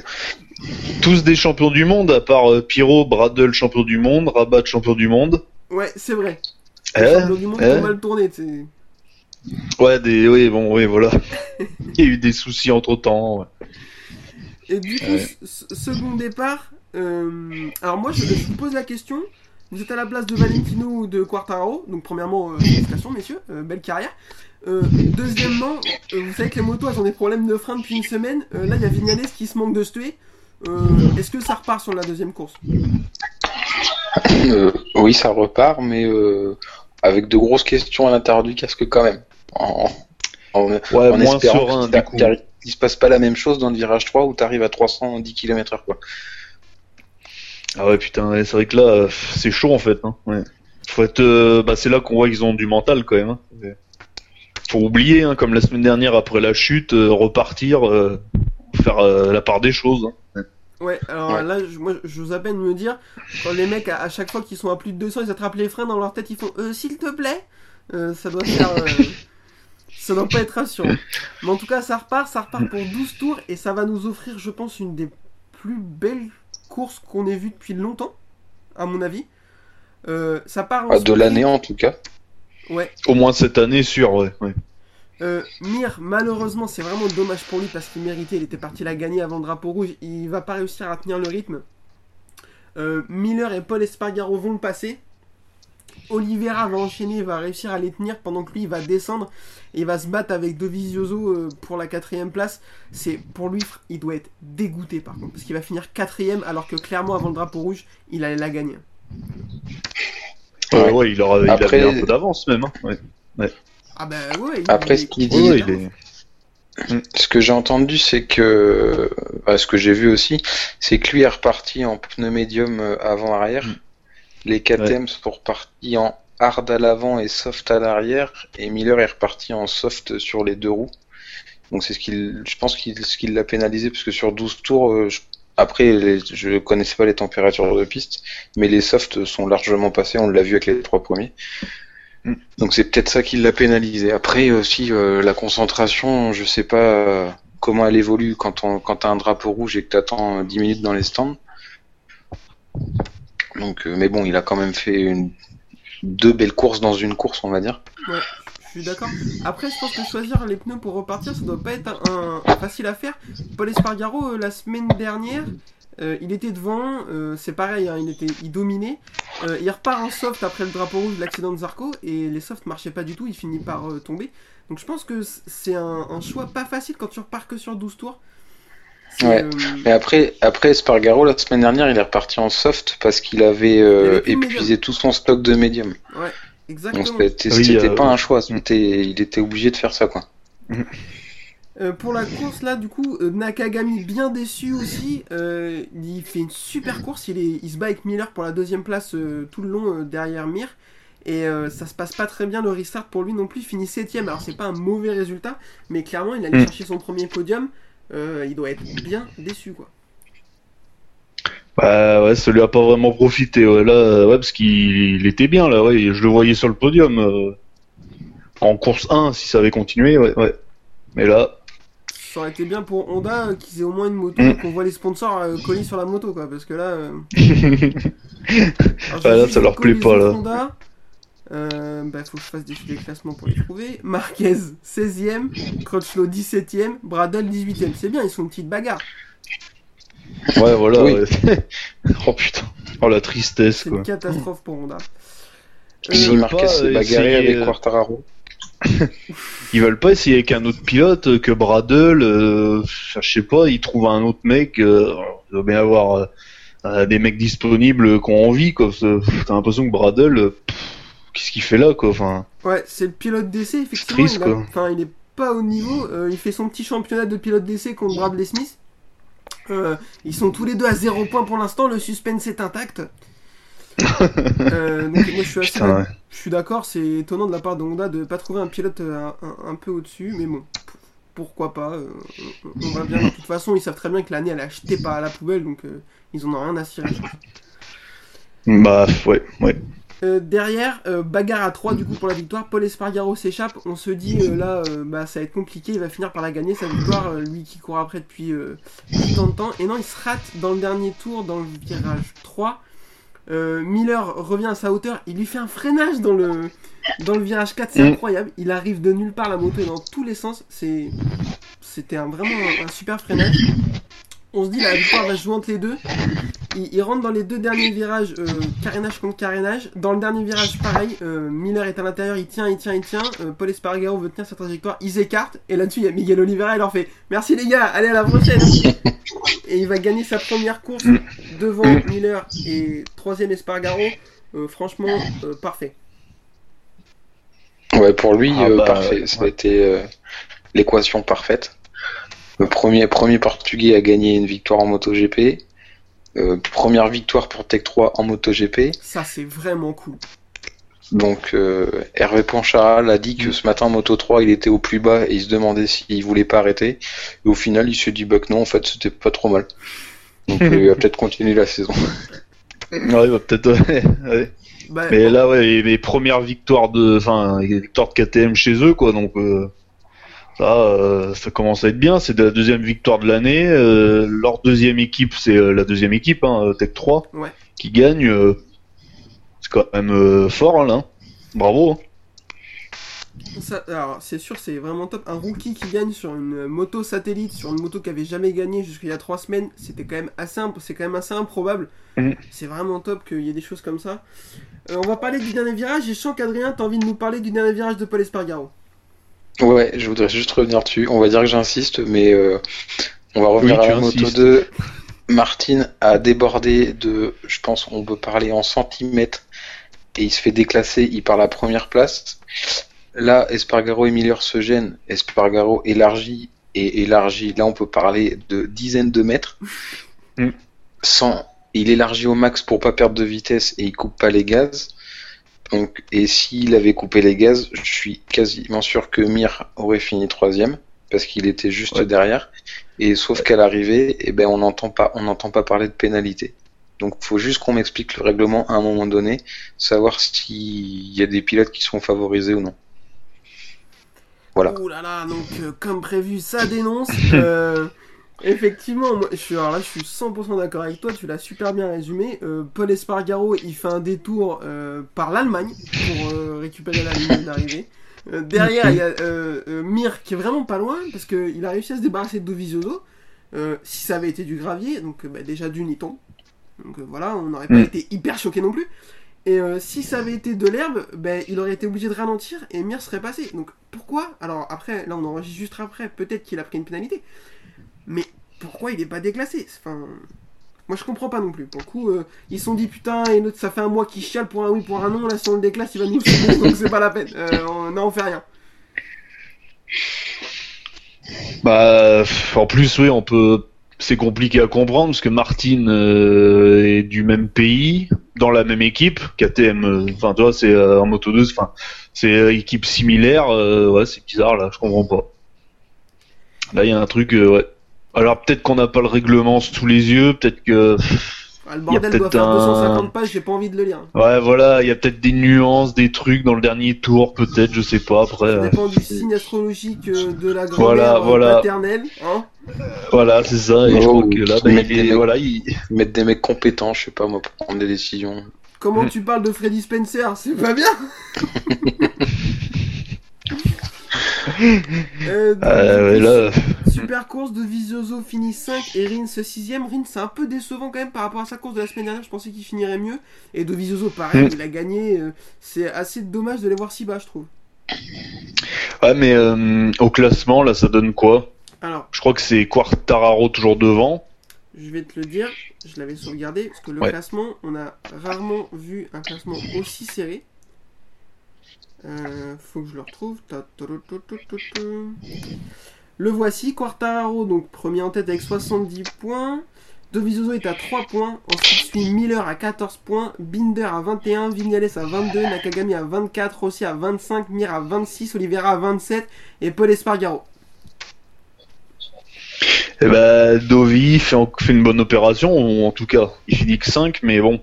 tous des champions du monde, à part euh, Pyro, Bradle champion du monde, Rabat champion du monde. Ouais, c'est vrai. Eh, Les champions du monde eh. ont mal tourné, tu. Ouais, des, oui, bon, oui, voilà. Il y a eu des soucis entre temps. Ouais. Et du coup, Ouais. second départ. Euh, alors moi, je, je vous pose la question. Vous êtes à la place de Valentino ou de Quartararo. Donc premièrement, euh, félicitations messieurs, euh, belle carrière. Euh, deuxièmement, euh, vous savez que les motos elles ont des problèmes de frein depuis une semaine. Euh, là, il y a Vignales qui se manque de se tuer. Euh, Est-ce que ça repart sur la deuxième course? Euh, oui, ça repart, mais euh, avec de grosses questions à l'intérieur du casque quand même. En, en, Ouais, en moins espérant serein, qu'il qu'il se passe pas la même chose dans le virage 3 où t'arrives à 310 km/h quoi. Ah ouais, putain, ouais, c'est vrai que là, euh, c'est chaud en fait. Hein. Ouais. Faut être, euh, bah, c'est là qu'on voit qu'ils ont du mental quand même. Hein. Faut oublier, hein, comme la semaine dernière après la chute, euh, repartir, euh, faire euh, la part des choses. Hein. Ouais, alors Ouais. là, je, moi, j'ose à peine me dire, quand les mecs, à, à chaque fois qu'ils sont à plus de 200, ils attrapent les freins dans leur tête, ils font euh, s'il te plaît Euh, Ça doit faire. euh, ça doit pas être rassurant. Mais en tout cas, ça repart, ça repart pour 12 tours et ça va nous offrir, je pense, une des plus belles courses qu'on ait vues depuis longtemps, à mon avis. Euh, ça part en Ah, de l'année en tout cas. Ouais. Au moins cette année, sûr, ouais. ouais. Euh, Mir, malheureusement, c'est vraiment dommage pour lui parce qu'il méritait. Il était parti la gagner avant le drapeau rouge. Il va pas réussir à tenir le rythme. Euh, Miller et Paul Espargaro vont le passer. Oliveira va enchaîner, va réussir à les tenir pendant que lui il va descendre et il va se battre avec Dovizioso euh, pour la quatrième place. C'est pour lui, il doit être dégoûté par contre parce qu'il va finir quatrième alors que clairement avant le drapeau rouge, il allait la gagner. Ouais, il, aura, il Après- avait un peu d'avance même. Hein. Ouais. Ah bah ouais. il- Après, il- ce qu'il dit, ouais, il est... Ce que j'ai entendu, c'est que, bah, ce que j'ai vu aussi, c'est que lui est reparti en pneu médium euh, avant-arrière. Mm. Les KTM sont repartis en hard à l'avant et soft à l'arrière, et Miller est reparti en soft sur les deux roues. Donc c'est ce qu'il, je pense qu'il, ce qui l'a pénalisé, parce que sur 12 tours, euh, je- après, les- je connaissais pas les températures de piste, mais les softs sont largement passés, on l'a vu avec les trois premiers. Mm. Donc c'est peut-être ça qui l'a pénalisé. Après aussi euh, la concentration, je sais pas euh, comment elle évolue quand on quand t'as un drapeau rouge et que t'attends euh, 10 minutes dans les stands. Donc euh, mais bon, il a quand même fait deux belles courses dans une course, on va dire. Ouais, je suis d'accord. Après, je pense que choisir les pneus pour repartir, ça doit pas être un, facile à faire. Paul Espargaro, euh, la semaine dernière, euh, il était devant, c'est pareil, hein, il, était, il dominait. Il repart en soft après le drapeau rouge de l'accident de Zarco, et les softs marchaient pas du tout, il finit par tomber. Donc je pense que c'est un, un choix pas facile quand tu repars que sur 12 tours. Ouais. euh, Mais après après Espargaro la semaine dernière, il est reparti en soft parce qu'il avait euh, épuisé tout son stock de médium. ouais, exactement. Donc c'était Oui, c'était euh, pas un choix, il était obligé de faire ça quoi. Euh, pour la course là du coup euh, Nakagami bien déçu aussi Euh, il fait une super course il, est, il se bat avec Miller pour la deuxième place euh, tout le long euh, derrière Mir et euh, ça se passe pas très bien le restart pour lui non plus il finit septième alors c'est pas un mauvais résultat mais clairement il allait Mm. chercher son premier podium Euh, il doit être bien déçu quoi Bah ouais, ça lui a pas vraiment profité. Ouais, là, euh, ouais, parce qu'il il était bien là. Ouais, je le voyais sur le podium euh, en course 1 si ça avait continué. Ouais, ouais. Mais là, ça aurait été bien pour Honda euh, qu'ils aient au moins une moto Mm. et qu'on voit les sponsors euh, collés sur la moto quoi parce que là Alors, Ah, là, ça leur plaît pas, là. Honda. Euh, bah, faut que je fasse des, des classements pour les trouver. Marquez 16ème, Crutchlow 17ème, Bradle 18ème. C'est bien, ils sont une petite bagarre. ouais, voilà. Oui. ouais. oh putain. Oh la tristesse C'est quoi. une catastrophe pour Honda. Ils Si veulent Marquez pas, s'est euh, bagarré essayer, avec euh, Quartararo. Ils veulent pas essayer avec un autre pilote euh, que Bradle. Euh, je sais pas. Ils trouvent un autre mec. Euh, il doit bien avoir euh, euh, des mecs disponibles qui ont envie T'as l'impression que Bradle, euh, pff, qu'est-ce qu'il fait là quoi. Enfin. Ouais, c'est le pilote d'essai, effectivement. triste, il, a- quoi. enfin, il est pas au niveau. euh, il fait son petit championnat de pilote d'essai contre Bradley Smith. Euh, ils sont tous les deux à 0 points pour l'instant. Le suspense est intact. Euh, donc, moi, je suis assez Putain, ouais. Je suis d'accord, c'est étonnant de la part de Honda de pas trouver un pilote un, un peu au-dessus, mais bon, pourquoi pas, euh, on, va bien. De toute façon, ils savent très bien que l'année elle est achetée pas à la poubelle, donc ils en ont rien à cirer. Bah ouais, ouais. Euh, derrière, euh, bagarre à 3 du coup pour la victoire, Paul Espargaro s'échappe, on se dit euh, là, bah, ça va être compliqué, il va finir par la gagner sa victoire, lui qui court après depuis tant de temps, et non, il se rate dans le dernier tour, dans le virage 3. Euh, Miller revient à sa hauteur, il lui fait un freinage dans le, dans le virage 4, c'est Mm. incroyable. Il arrive de nulle part, la moto est dans tous les sens. C'est, c'était un, vraiment un, un super freinage. On se dit la victoire va se jouer entre les deux. Il, il rentre dans les deux derniers virages, euh, carénage contre carénage. Dans le dernier virage, pareil, euh, Miller est à l'intérieur, il tient, il tient, il tient. Euh, Paul Espargaro veut tenir sa trajectoire, ils s'écartent. Et là-dessus, il y a Miguel Oliveira, il leur fait Merci les gars, allez à la prochaine. et il va gagner sa première course devant Miller et troisième Espargaro. Euh, franchement, euh, parfait. Ouais, pour lui, Ah euh, bah, parfait. Ça a été euh, l'équation parfaite. Le premier, premier portugais à gagner une victoire en MotoGP. Euh, première victoire pour Tech 3 en MotoGP. Ça, c'est vraiment cool. Donc euh, Hervé Poncharal a Mm. dit que ce matin en Moto 3 il était au plus bas et il se demandait s'il voulait pas arrêter. Et au final il s'est dit bah que non en fait c'était pas trop mal. Donc euh, il va peut-être continuer la saison. Ouais, bah, peut-être. Ouais, ouais. Bah, Mais là, ouais, les, premières victoires de, enfin, les victoires de KTM chez eux, quoi. Donc, euh, Ça, euh, ça commence à être bien. C'est la deuxième victoire de l'année. Euh, leur deuxième équipe, c'est euh, la deuxième équipe, hein, Tech 3, Ouais. qui gagne. c'est quand même fort, hein, là. Bravo. hein. Ça, alors, c'est sûr, c'est vraiment top. Un rookie qui gagne sur une moto satellite, sur une moto qui avait jamais gagné jusqu'il y a 3 semaines, c'était quand même assez, c'est quand même assez improbable. Mhm. C'est vraiment top qu'il y ait des choses comme ça. Euh, on va parler du dernier virage. Et je sens qu'Adrien, t'as envie de nous parler du dernier virage de Paul Espargaro. Ouais, je voudrais juste revenir dessus. On va dire que j'insiste, mais euh, on va revenir Oui, à la moto insistes. 2. Martin a débordé de, je pense, on peut parler en centimètres, et il se fait déclasser, il part la première place. Là, Espargaro et Miller se gênent. Espargaro élargit et élargit. Là, on peut parler de dizaines de mètres. Mm. Sans, il élargit au max pour pas perdre de vitesse et il coupe pas les gaz. Donc, et s'il avait coupé les gaz, je suis quasiment sûr que Mir aurait fini troisième parce qu'il était juste Ouais. derrière. Et sauf qu'à l'arrivée, eh ben, on n'entend pas, on n'entend pas parler de pénalité. Donc, faut juste qu'on m'explique le règlement à un moment donné, savoir s'il y a des pilotes qui sont favorisés ou non. Voilà. Ouh là là, donc euh, comme prévu, ça dénonce. Euh, effectivement, moi, je suis, alors là, je suis 100% d'accord avec toi, tu l'as super bien résumé. Euh, Paul Espargaro, il fait un détour euh, par l'Allemagne pour euh, récupérer la ligne d'arrivée. Derrière, il y a Mir qui est vraiment pas loin parce qu'il a réussi à se débarrasser de Dovizioso. Si ça avait été du gravier, donc bah, déjà d'une, il tombe. Donc voilà, on n'aurait pas Mm. été hyper choqué non plus. Et si ça avait été de l'herbe, ben, il aurait été obligé de ralentir et Mir serait passé. Donc pourquoi? Alors après, là on enregistre juste après, peut-être qu'il a pris une pénalité. Mais pourquoi il est pas déclassé? Enfin, moi je comprends pas non plus. Pour le coup, euh, ils se sont dit putain, et l'autre ça fait un mois qu'il chiale pour un oui, pour un non, là si on le déclasse, il va nous sauver, donc c'est pas la peine. Euh, on, non, on fait rien. Bah, en plus, oui, on peut. C'est compliqué à comprendre parce que Martin euh, est du même pays, dans la même équipe. KTM, enfin, tu c'est en Moto 2, enfin, c'est équipe similaire. ouais, c'est bizarre là, je comprends pas. Là, il y a un truc, ouais. Alors peut-être qu'on n'a pas le règlement sous les yeux, peut-être que. Ah, le bordel doit faire un- 250 pages, j'ai pas envie de le lire. Ouais, voilà, il y a peut-être des nuances, des trucs dans le dernier tour, peut-être, je sais pas. Après, Ça euh, dépend du signe astrologique euh, de la Voilà, grand-mère euh, voilà. paternelle. Hein voilà, c'est ça. Et je Oh, crois que là, bah, mettre il est, mecs- voilà, il, Mettre des mecs compétents, je sais pas moi, pour prendre des décisions. Comment Mm. tu parles de Freddy Spencer? C'est pas bien Euh, euh, là, Super course de Vizioso finit 5 et Rins 6ème. Rins c'est un peu décevant quand même par rapport à sa course de la semaine dernière. Je pensais qu'il finirait mieux. Et de Vizioso pareil, Mm. il a gagné. euh, C'est assez dommage de les voir si bas, je trouve. Ouais, mais euh, au classement, là, ça donne quoi? Alors, Je crois que c'est Quartararo toujours devant. je vais te le dire. Je l'avais sauvegardé parce que le Ouais. classement, on a rarement vu un classement aussi serré. Euh, faut que je le retrouve. Le voici, Quartararo, donc premier en tête avec 70 points. Dovizioso est à 3 points. Ensuite suit Miller à 14 points. Binder à 21. Vignales à 22. Nakagami à 24. Rossi à 25. Mir à 26. Oliveira à 27. Et Paul Espargaro. Et ben, Dovi fait, fait une bonne opération, en tout cas, il finit que 5, mais bon.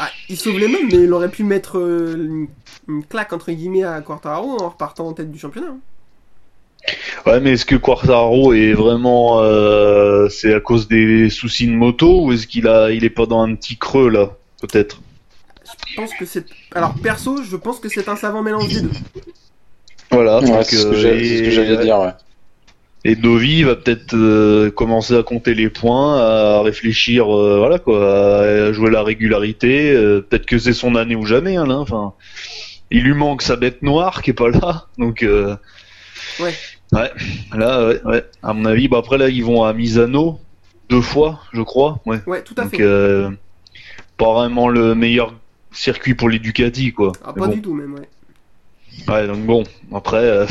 Ah, il sauve les mêmes, mais il aurait pu mettre euh, une, une claque entre guillemets à Quartararo en repartant en tête du championnat. Ouais, mais est-ce que Quartararo est vraiment, euh, c'est à cause des soucis de moto, ou est-ce qu'il a, il est pas dans un petit creux là, peut-être? Je pense que c'est. Alors perso, je pense que c'est un savant mélange des deux. Voilà. Ouais, c'est ce que euh, j'allais dire, ouais. Et Dovi va peut-être euh, commencer à compter les points, à réfléchir, euh, voilà quoi, à jouer la régularité. euh, peut-être que c'est son année ou jamais. Hein, là. Enfin, il lui manque sa bête noire qui est pas là, donc. euh, Ouais. Ouais. Là, ouais, ouais. À mon avis, bah après là, ils vont à Misano deux fois, je crois. Ouais. Ouais, tout à Donc, fait. euh, pas vraiment le meilleur circuit pour les Ducati, quoi. Ah, Mais pas bon. du tout même, ouais. Ouais, donc bon, après, euh,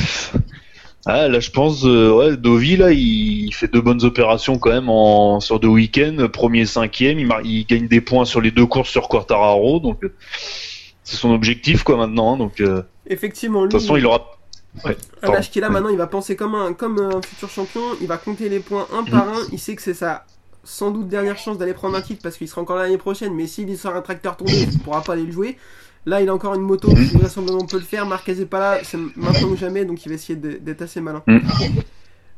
ah, là je pense, euh, ouais, Dovi là, il, il fait de bonnes opérations quand même en sur deux week-ends, premier, cinquième, il, il gagne des points sur les deux courses sur Quartararo, donc euh, c'est son objectif quoi maintenant, hein, donc euh, de Effectivement, lui, toute façon il aura. Ouais, à pardon. l'âge qu'il a maintenant, il va penser comme un, comme un futur champion. Il va compter les points un par un. Il sait que c'est sa sans doute dernière chance d'aller prendre un titre parce qu'il sera encore là l'année prochaine. Mais s'il sort un tracteur tombé, il pourra pas aller le jouer. Là, il a encore une moto qui vraisemblablement peut le faire. Marquez est pas là, c'est maintenant ou jamais, donc il va essayer d'être assez malin. Mm.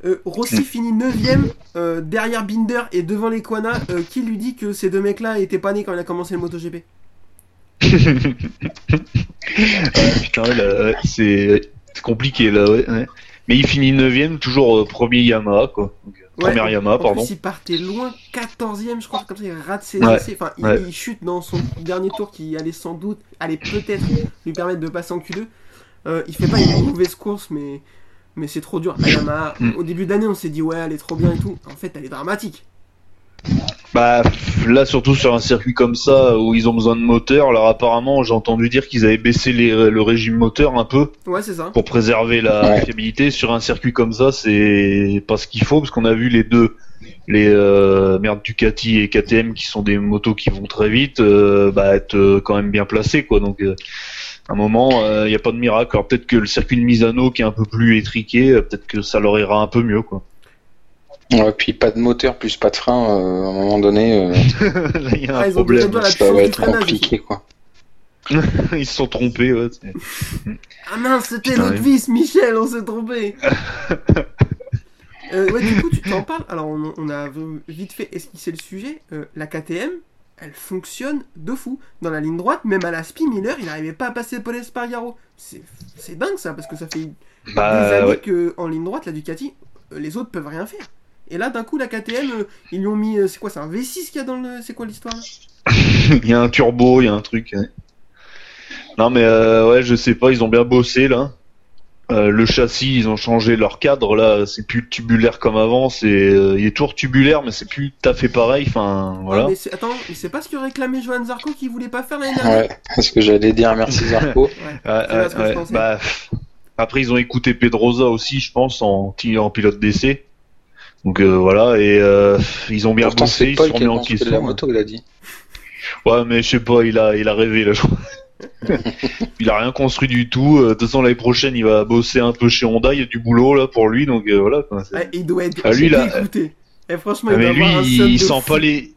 Euh, Rossi finit 9ème derrière Binder et devant les Kwana. Euh, qui lui dit que ces deux mecs-là étaient pas nés quand il a commencé le MotoGP? Ouais, putain, c'est compliqué là, ouais. ouais. Mais il finit 9ème, toujours premier Yamaha, quoi. Donc, euh, Ouais, première Yamaha, En pardon. plus, il partait loin, 14ème, je crois, comme ça, il rate ses Ouais, essais. Enfin, il chute dans son dernier tour qui allait sans doute, allait peut-être lui permettre de passer en Q2. Euh, il fait pas une mauvaise course, mais, mais c'est trop dur. La Yamaha, Mm. au début d'année, on s'est dit, ouais, elle est trop bien et tout. En fait, elle est dramatique. Bah là, surtout sur un circuit comme ça où ils ont besoin de moteur, alors apparemment, j'ai entendu dire qu'ils avaient baissé les- le régime moteur un peu Ouais, c'est ça. pour préserver la Ouais. fiabilité. Sur un circuit comme ça, c'est pas ce qu'il faut parce qu'on a vu les deux, les euh, merde Ducati et KTM qui sont des motos qui vont très vite, euh, bah être euh, quand même bien placés quoi. Donc euh, à un moment, il n'y a pas de miracle. Alors peut-être que le circuit de Misano qui est un peu plus étriqué, euh, peut-être que ça leur ira un peu mieux quoi. Ouais, puis pas de moteur plus pas de frein, euh, à un moment donné, euh, Là, il y a Ah, un ils ont besoin problème. de la ça puissance va du être freinage. compliqué quoi. Ils se sont trompés. Ouais, c'est- Ah mince, c'était Putain, l'autre oui. vis, Michel, on s'est trompé. Euh, ouais, du coup, tu t'en parles. Alors, on, on a vite fait esquisser le sujet. Euh, la KTM, elle fonctionne de fou. Dans la ligne droite, même à la Spi Miller, il n'arrivait pas à passer Paul Espargaro. C'est c'est dingue ça, parce que ça fait des Bah années ouais. que en ligne droite, la Ducati, euh, les autres peuvent rien faire. Et là, d'un coup, la KTM, euh, ils lui ont mis. euh, c'est quoi C'est un V6 qu'il y a dans le. C'est quoi l'histoire là? Il y a un turbo, il y a un truc. ouais. Non mais euh, ouais, je sais pas, ils ont bien bossé là. Euh, le châssis, ils ont changé leur cadre là, c'est plus tubulaire comme avant, c'est euh, il est toujours tubulaire mais c'est plus tout à fait pareil, enfin voilà. Ah, mais c'est- Attends, mais c'est pas ce que réclamait Johan Zarco qui voulait pas faire l'année dernière? Ouais, c'est ce que j'allais dire, merci Zarco. Ouais. Ouais, c'est ouais, ce que je ouais. pensais. Bah, pff. après ils ont écouté Pedrosa aussi, je pense en en pilote d'essai. Donc euh, voilà et euh, ils ont bien Pourtant, bossé, c'est ils sont mis en question. la moto, il a dit. Ouais, mais je sais pas, il a, il a rêvé là, je crois. il a rien construit du tout. Euh, De toute façon, l'année prochaine, il va bosser un peu chez Honda. Il y a du boulot là pour lui, donc euh, voilà. quoi, Ouais, il doit être Ah, lui, là, dégoûté. Et franchement, Ah, il mais doit lui, avoir un il, sent fou. pas les,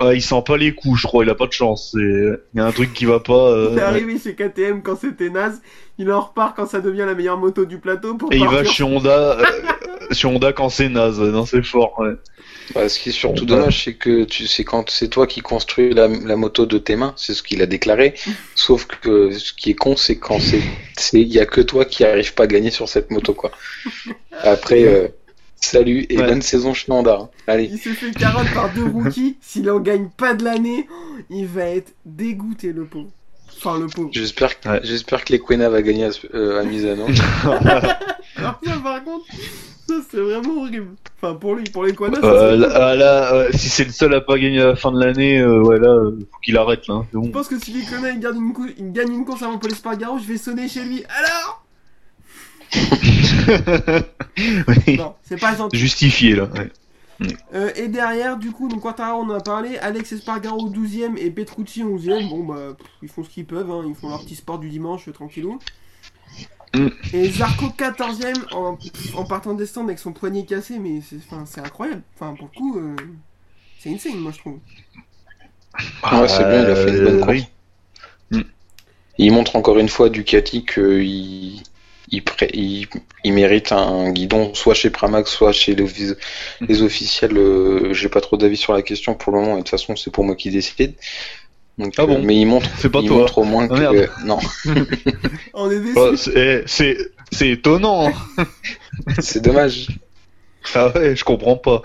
ouais, il sent pas les coups, je crois. Il a pas de chance. C'est, il y a un truc qui va pas. euh, Il est arrivé chez KTM quand c'était naze, il en repart quand ça devient la meilleure moto du plateau pour Et il va chez Honda, euh, chez Honda quand c'est naze. Non, c'est fort. Ouais. Bah, ce qui est surtout Ouais. dommage, c'est que tu sais quand c'est toi qui construis la, la moto de tes mains, c'est ce qu'il a déclaré. Sauf que ce qui est con, c'est quand c'est, c'est, il y a que toi qui arrive pas à gagner sur cette moto, quoi. Après, euh, salut et Ouais. bonne saison chez Honda. hein. Allez. Il s'est fait carotte par deux rookies, s'il en gagne pas de l'année, il va être dégoûté le pauvre. Enfin le pauvre. J'espère que, Ouais. j'espère que les Quena va gagner à, ce- euh, à Misano. Alors ça par contre, ça c'est vraiment horrible. Enfin pour lui, pour ça Euh, serait cool. là, là, euh, si c'est le seul à pas gagner à la fin de l'année, euh, ouais, là, euh, faut qu'il arrête là. hein, bon. Je pense que si les Quanas il gagne une, cou- il gagne une course avant Paul Espargaro, je vais sonner chez lui. Alors Oui. Non, c'est pas gentil. Justifié là. ouais. Euh, et derrière, du coup, donc Quartara, on en a parlé, Alex Espargaro 12ème et Petrucci 11ème. Bon, bah, pff, ils font ce qu'ils peuvent, hein, ils font leur petit sport du dimanche, euh, tranquillou. Mm. Et Zarco 14ème en, en partant des stands avec son poignet cassé, mais c'est incroyable. Enfin, pour le coup, euh, c'est insane, moi je trouve. Ouais, c'est bien, il a fait une bonne Euh, course. oui. Il montre encore une fois Ducati qu'il il, pré- il, il mérite un guidon soit chez Pramax, soit chez les, les officiels. euh, J'ai pas trop d'avis sur la question pour le moment, et de toute façon, c'est pour moi qui décide. Donc, Ah bon euh, mais il montre, C'est pas il toi. montre au moins Ah, que. merde. non, On est déçus. C'est eh, c'est étonnant. c'est dommage. Ah ouais, je comprends pas.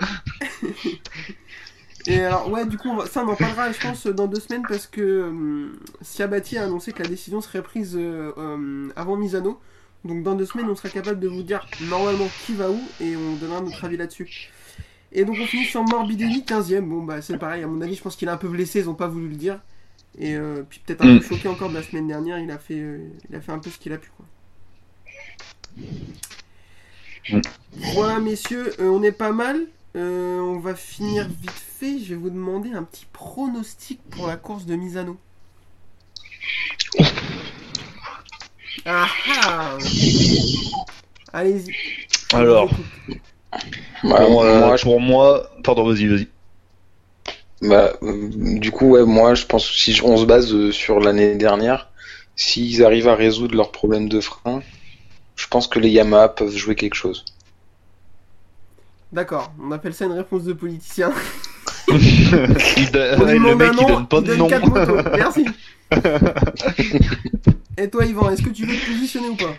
Et alors, ouais, du coup, on va- ça, on en parlera, je pense, dans deux semaines parce que euh, Siabati a annoncé que la décision serait prise euh, euh, avant Misano. Donc, dans deux semaines, on sera capable de vous dire normalement qui va où et on donnera notre avis là-dessus. Et donc, on finit sur Morbidelli, 15ème. Bon, bah, c'est pareil, à mon avis, je pense qu'il est un peu blessé, ils ont pas voulu le dire. Et euh, puis, peut-être un Mm. peu choqué encore de la semaine dernière, il a fait, euh, il a fait un peu ce qu'il a pu, quoi. Mm. Voilà, messieurs, euh, on est pas mal. On va finir vite fait. Je vais vous demander un petit pronostic pour la course de Misano. Ah ah Allez-y. Alors. Bah, euh, moi, je- pour moi, pardon, vas-y, vas-y. bah, euh, du coup, ouais, moi, je pense que si on se base euh, sur l'année dernière, s'ils arrivent à résoudre leurs problèmes de frein, je pense que les Yamaha peuvent jouer quelque chose. D'accord, on appelle ça une réponse de politicien. Il donne- le mec il donne pas il de donne nom. quatre motos. Merci. Et toi, Yvan, est-ce que tu veux te positionner ou pas?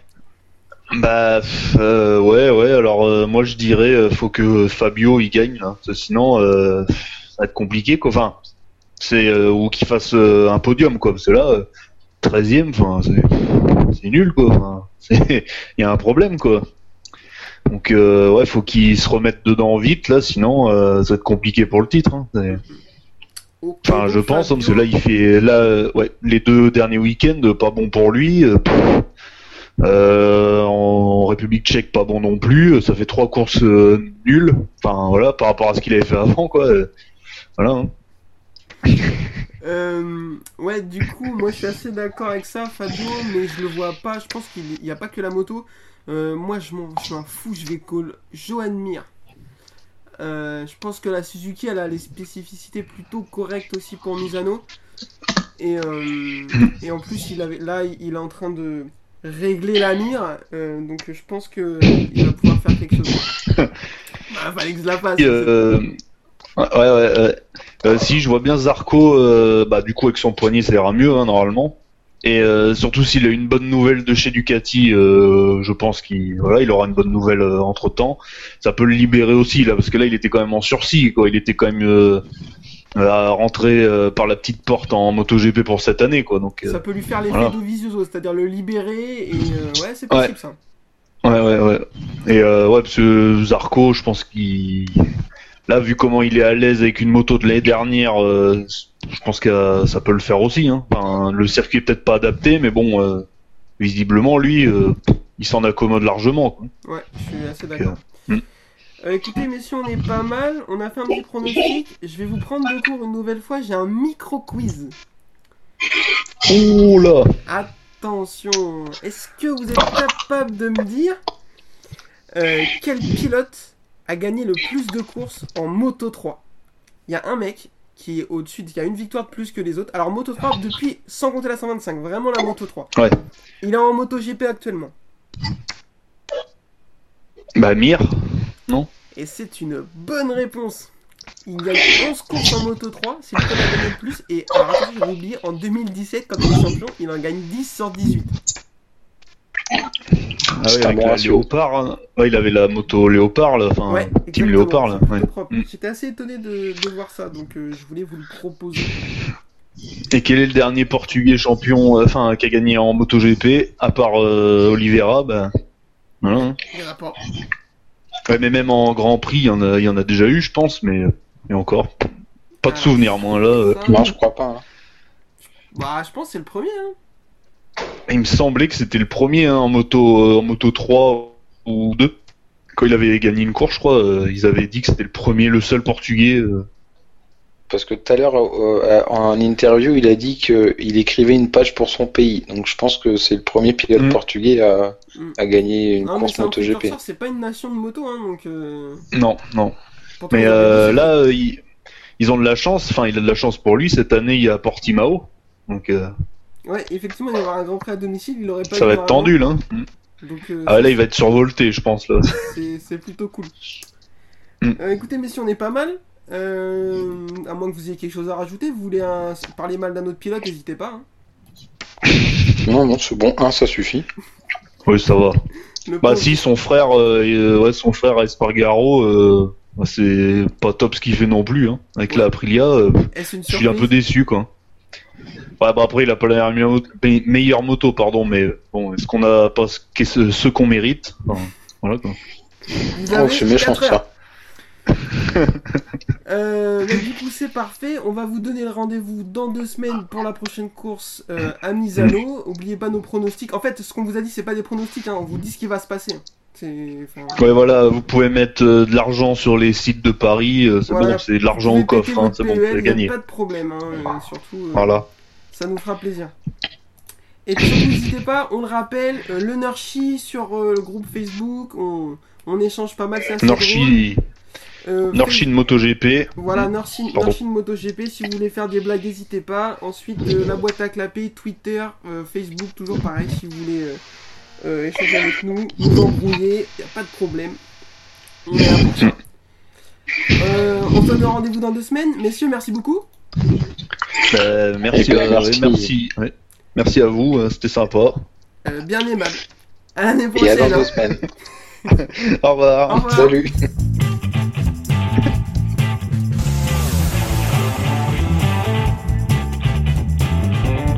Bah euh, ouais ouais alors euh, moi je dirais euh, faut que Fabio il gagne que sinon euh, ça va être compliqué quoi. Enfin c'est ou qu'il fasse un podium quoi parce que là euh, 13e enfin c'est nul quoi. Il y a un problème quoi. Donc ouais faut qu'il se remette dedans vite là sinon ça va être compliqué pour le titre. Hein. Enfin, je pense, hein, parce que là, il fait, là, ouais, les deux derniers week-ends, pas bon pour lui. euh. Euh, en République Tchèque, pas bon non plus. euh, Ça fait trois courses euh, nulles. Enfin, voilà, par rapport à ce qu'il avait fait avant, quoi. Voilà. hein. Euh, ouais, du coup, moi je suis assez d'accord avec ça, Fabio, mais je le vois pas. Je pense qu'il n'y a pas que la moto. Euh, moi je m'en je m'en fous, je vais call Johan Mir. Euh, je pense que la Suzuki elle a les spécificités plutôt correctes aussi pour Misano. Et, euh, et en plus, il avait, là il est en train de régler la mire. euh, donc je pense que il va pouvoir faire quelque chose. bah, fallait que je la fasse. Ouais, ouais, ouais, si, je vois bien Zarco, bah, du coup, avec son poignet, ça ira mieux, hein, normalement. Et euh, surtout s'il a une bonne nouvelle de chez Ducati, euh, je pense qu'il voilà, il aura une bonne nouvelle entre temps. Ça peut le libérer aussi là, parce que là il était quand même en sursis, quoi. Il était quand même euh, à rentrer euh, par la petite porte en MotoGP pour cette année, quoi. Donc euh, Ça peut lui faire l'effet voilà. Dovizioso, c'est-à-dire le libérer et euh, ouais, c'est possible ça. ouais, ouais, ouais. Et euh, ouais, parce que Zarco, je pense qu'il là, vu comment il est à l'aise avec une moto de l'année dernière, euh, je pense que ça peut le faire aussi. Hein. Enfin, le circuit est peut-être pas adapté, mais bon, euh, visiblement lui, euh, il s'en accommode largement. Quoi. Ouais, je suis assez d'accord. Hmm. Écoutez, messieurs, on est pas mal. On a fait un petit pronostic. Je vais vous prendre de court une nouvelle fois. J'ai un micro quiz. Oh là Attention, est-ce que vous êtes capable de me dire quel pilote a gagné le plus de courses en Moto 3 Il y a un mec qui est au-dessus, qui a une victoire de plus que les autres. Alors Moto 3 depuis, sans compter la 125, vraiment la Moto 3. Ouais. Il est en Moto GP actuellement. Bah Mir. Et c'est une bonne réponse. Il gagne 11 courses en Moto 3, c'est a gagné le plus. Et alors j'avais oublié, en 2017, quand il est champion, il en gagne 10 sur 18. Ah un avec la. Léopard. hein. Ouais, il avait la moto Léopard. Enfin, Ouais, Team Léopard, là. ouais. Mm. J'étais assez étonné de, de voir ça, donc euh, je voulais vous le proposer. Et quel est le dernier Portugais champion, euh, enfin, qui a gagné en MotoGP, à part euh, Oliveira, bah, voilà. hein. Il y en a pas. Ouais, mais même en Grand Prix, il y en a, il y en a déjà eu, je pense, mais, mais encore. Pas de Ah, souvenir, moi, là. euh. ça, Non, je crois pas. hein. Bah, je pense que c'est le premier. Hein. Il me semblait que c'était le premier hein, en moto, euh, en moto 3 ou 2. Quand il avait gagné une course, je crois, euh, ils avaient dit que c'était le premier, le seul Portugais. euh. Parce que tout à l'heure, euh, en interview, il a dit qu'il écrivait une page pour son pays. Donc je pense que c'est le premier pilote Mm. portugais à, Mm. à gagner une Non, course c'est un MotoGP. précurseur, c'est pas une nation de moto, hein, donc. euh, Non, non. pourtant, Mais euh, là, euh, ils, ils ont de la chance. Enfin, il a de la chance pour lui. Cette année, il y a Portimao. Donc, euh, Ouais, effectivement, il y avoir un grand prix à domicile, il aurait pas ça va être tendu, là. Donc, euh, Ah, là, il va être survolté, je pense, là. c'est plutôt cool. Mm. Euh, écoutez, messieurs, on est pas mal. Euh, à moins que vous ayez quelque chose à rajouter, vous voulez un- parler mal d'un autre pilote, n'hésitez pas. hein. Non, non, c'est bon. Un, ça suffit. Oui, ça va. Le Bah, pauvre- si, son frère, euh, euh, ouais, son frère Espargaro, euh, bah, c'est pas top ce qu'il fait non plus, hein. Avec la Aprilia, euh, Est-ce une je suis un peu déçu, quoi. Ouais, bah après, il a pas la meilleure moto, meilleure moto, pardon, mais bon, est-ce qu'on a pas ce, qu'est-ce- ce qu'on mérite? Enfin, Voilà, quoi. Vous Oh, c'est méchant 4 heures. ça. Euh, donc, du coup, c'est parfait. On va vous donner le rendez-vous dans deux semaines pour la prochaine course euh, à Misano. Oubliez pas nos pronostics. En fait, ce qu'on vous a dit, c'est pas des pronostics. Hein. On vous dit ce qui va se passer. Enfin, Ouais, voilà, vous pouvez mettre euh, de l'argent sur les sites de Paris, euh, c'est Voilà. bon, c'est de l'argent au coffre, hein, c'est bon, PEL, c'est gagné. Pas de problème. Hein, euh, surtout. Voilà. Ça nous fera plaisir. Et puis n'hésitez pas, on le rappelle, le Nurshi sur le groupe Facebook, on, on échange pas mal. Norchi, Euh, MotoGP. Voilà, Norshin, Pardon. Norshin MotoGP, si vous voulez faire des blagues, n'hésitez pas. Ensuite, euh, la boîte à clapper, Twitter, euh, Facebook, toujours pareil, si vous voulez euh, échanger avec nous, nous embrouiller, y a pas de problème. On est là pour ça. Euh, on se donne rendez-vous dans deux semaines. Messieurs, merci beaucoup. Euh, merci, Eh bien, à, merci. merci, ouais. merci à vous, euh, c'était sympa. Euh, bien aimable. À l'année Et à prochaine. dans hein. deux semaines. Au revoir. Au revoir. Salut.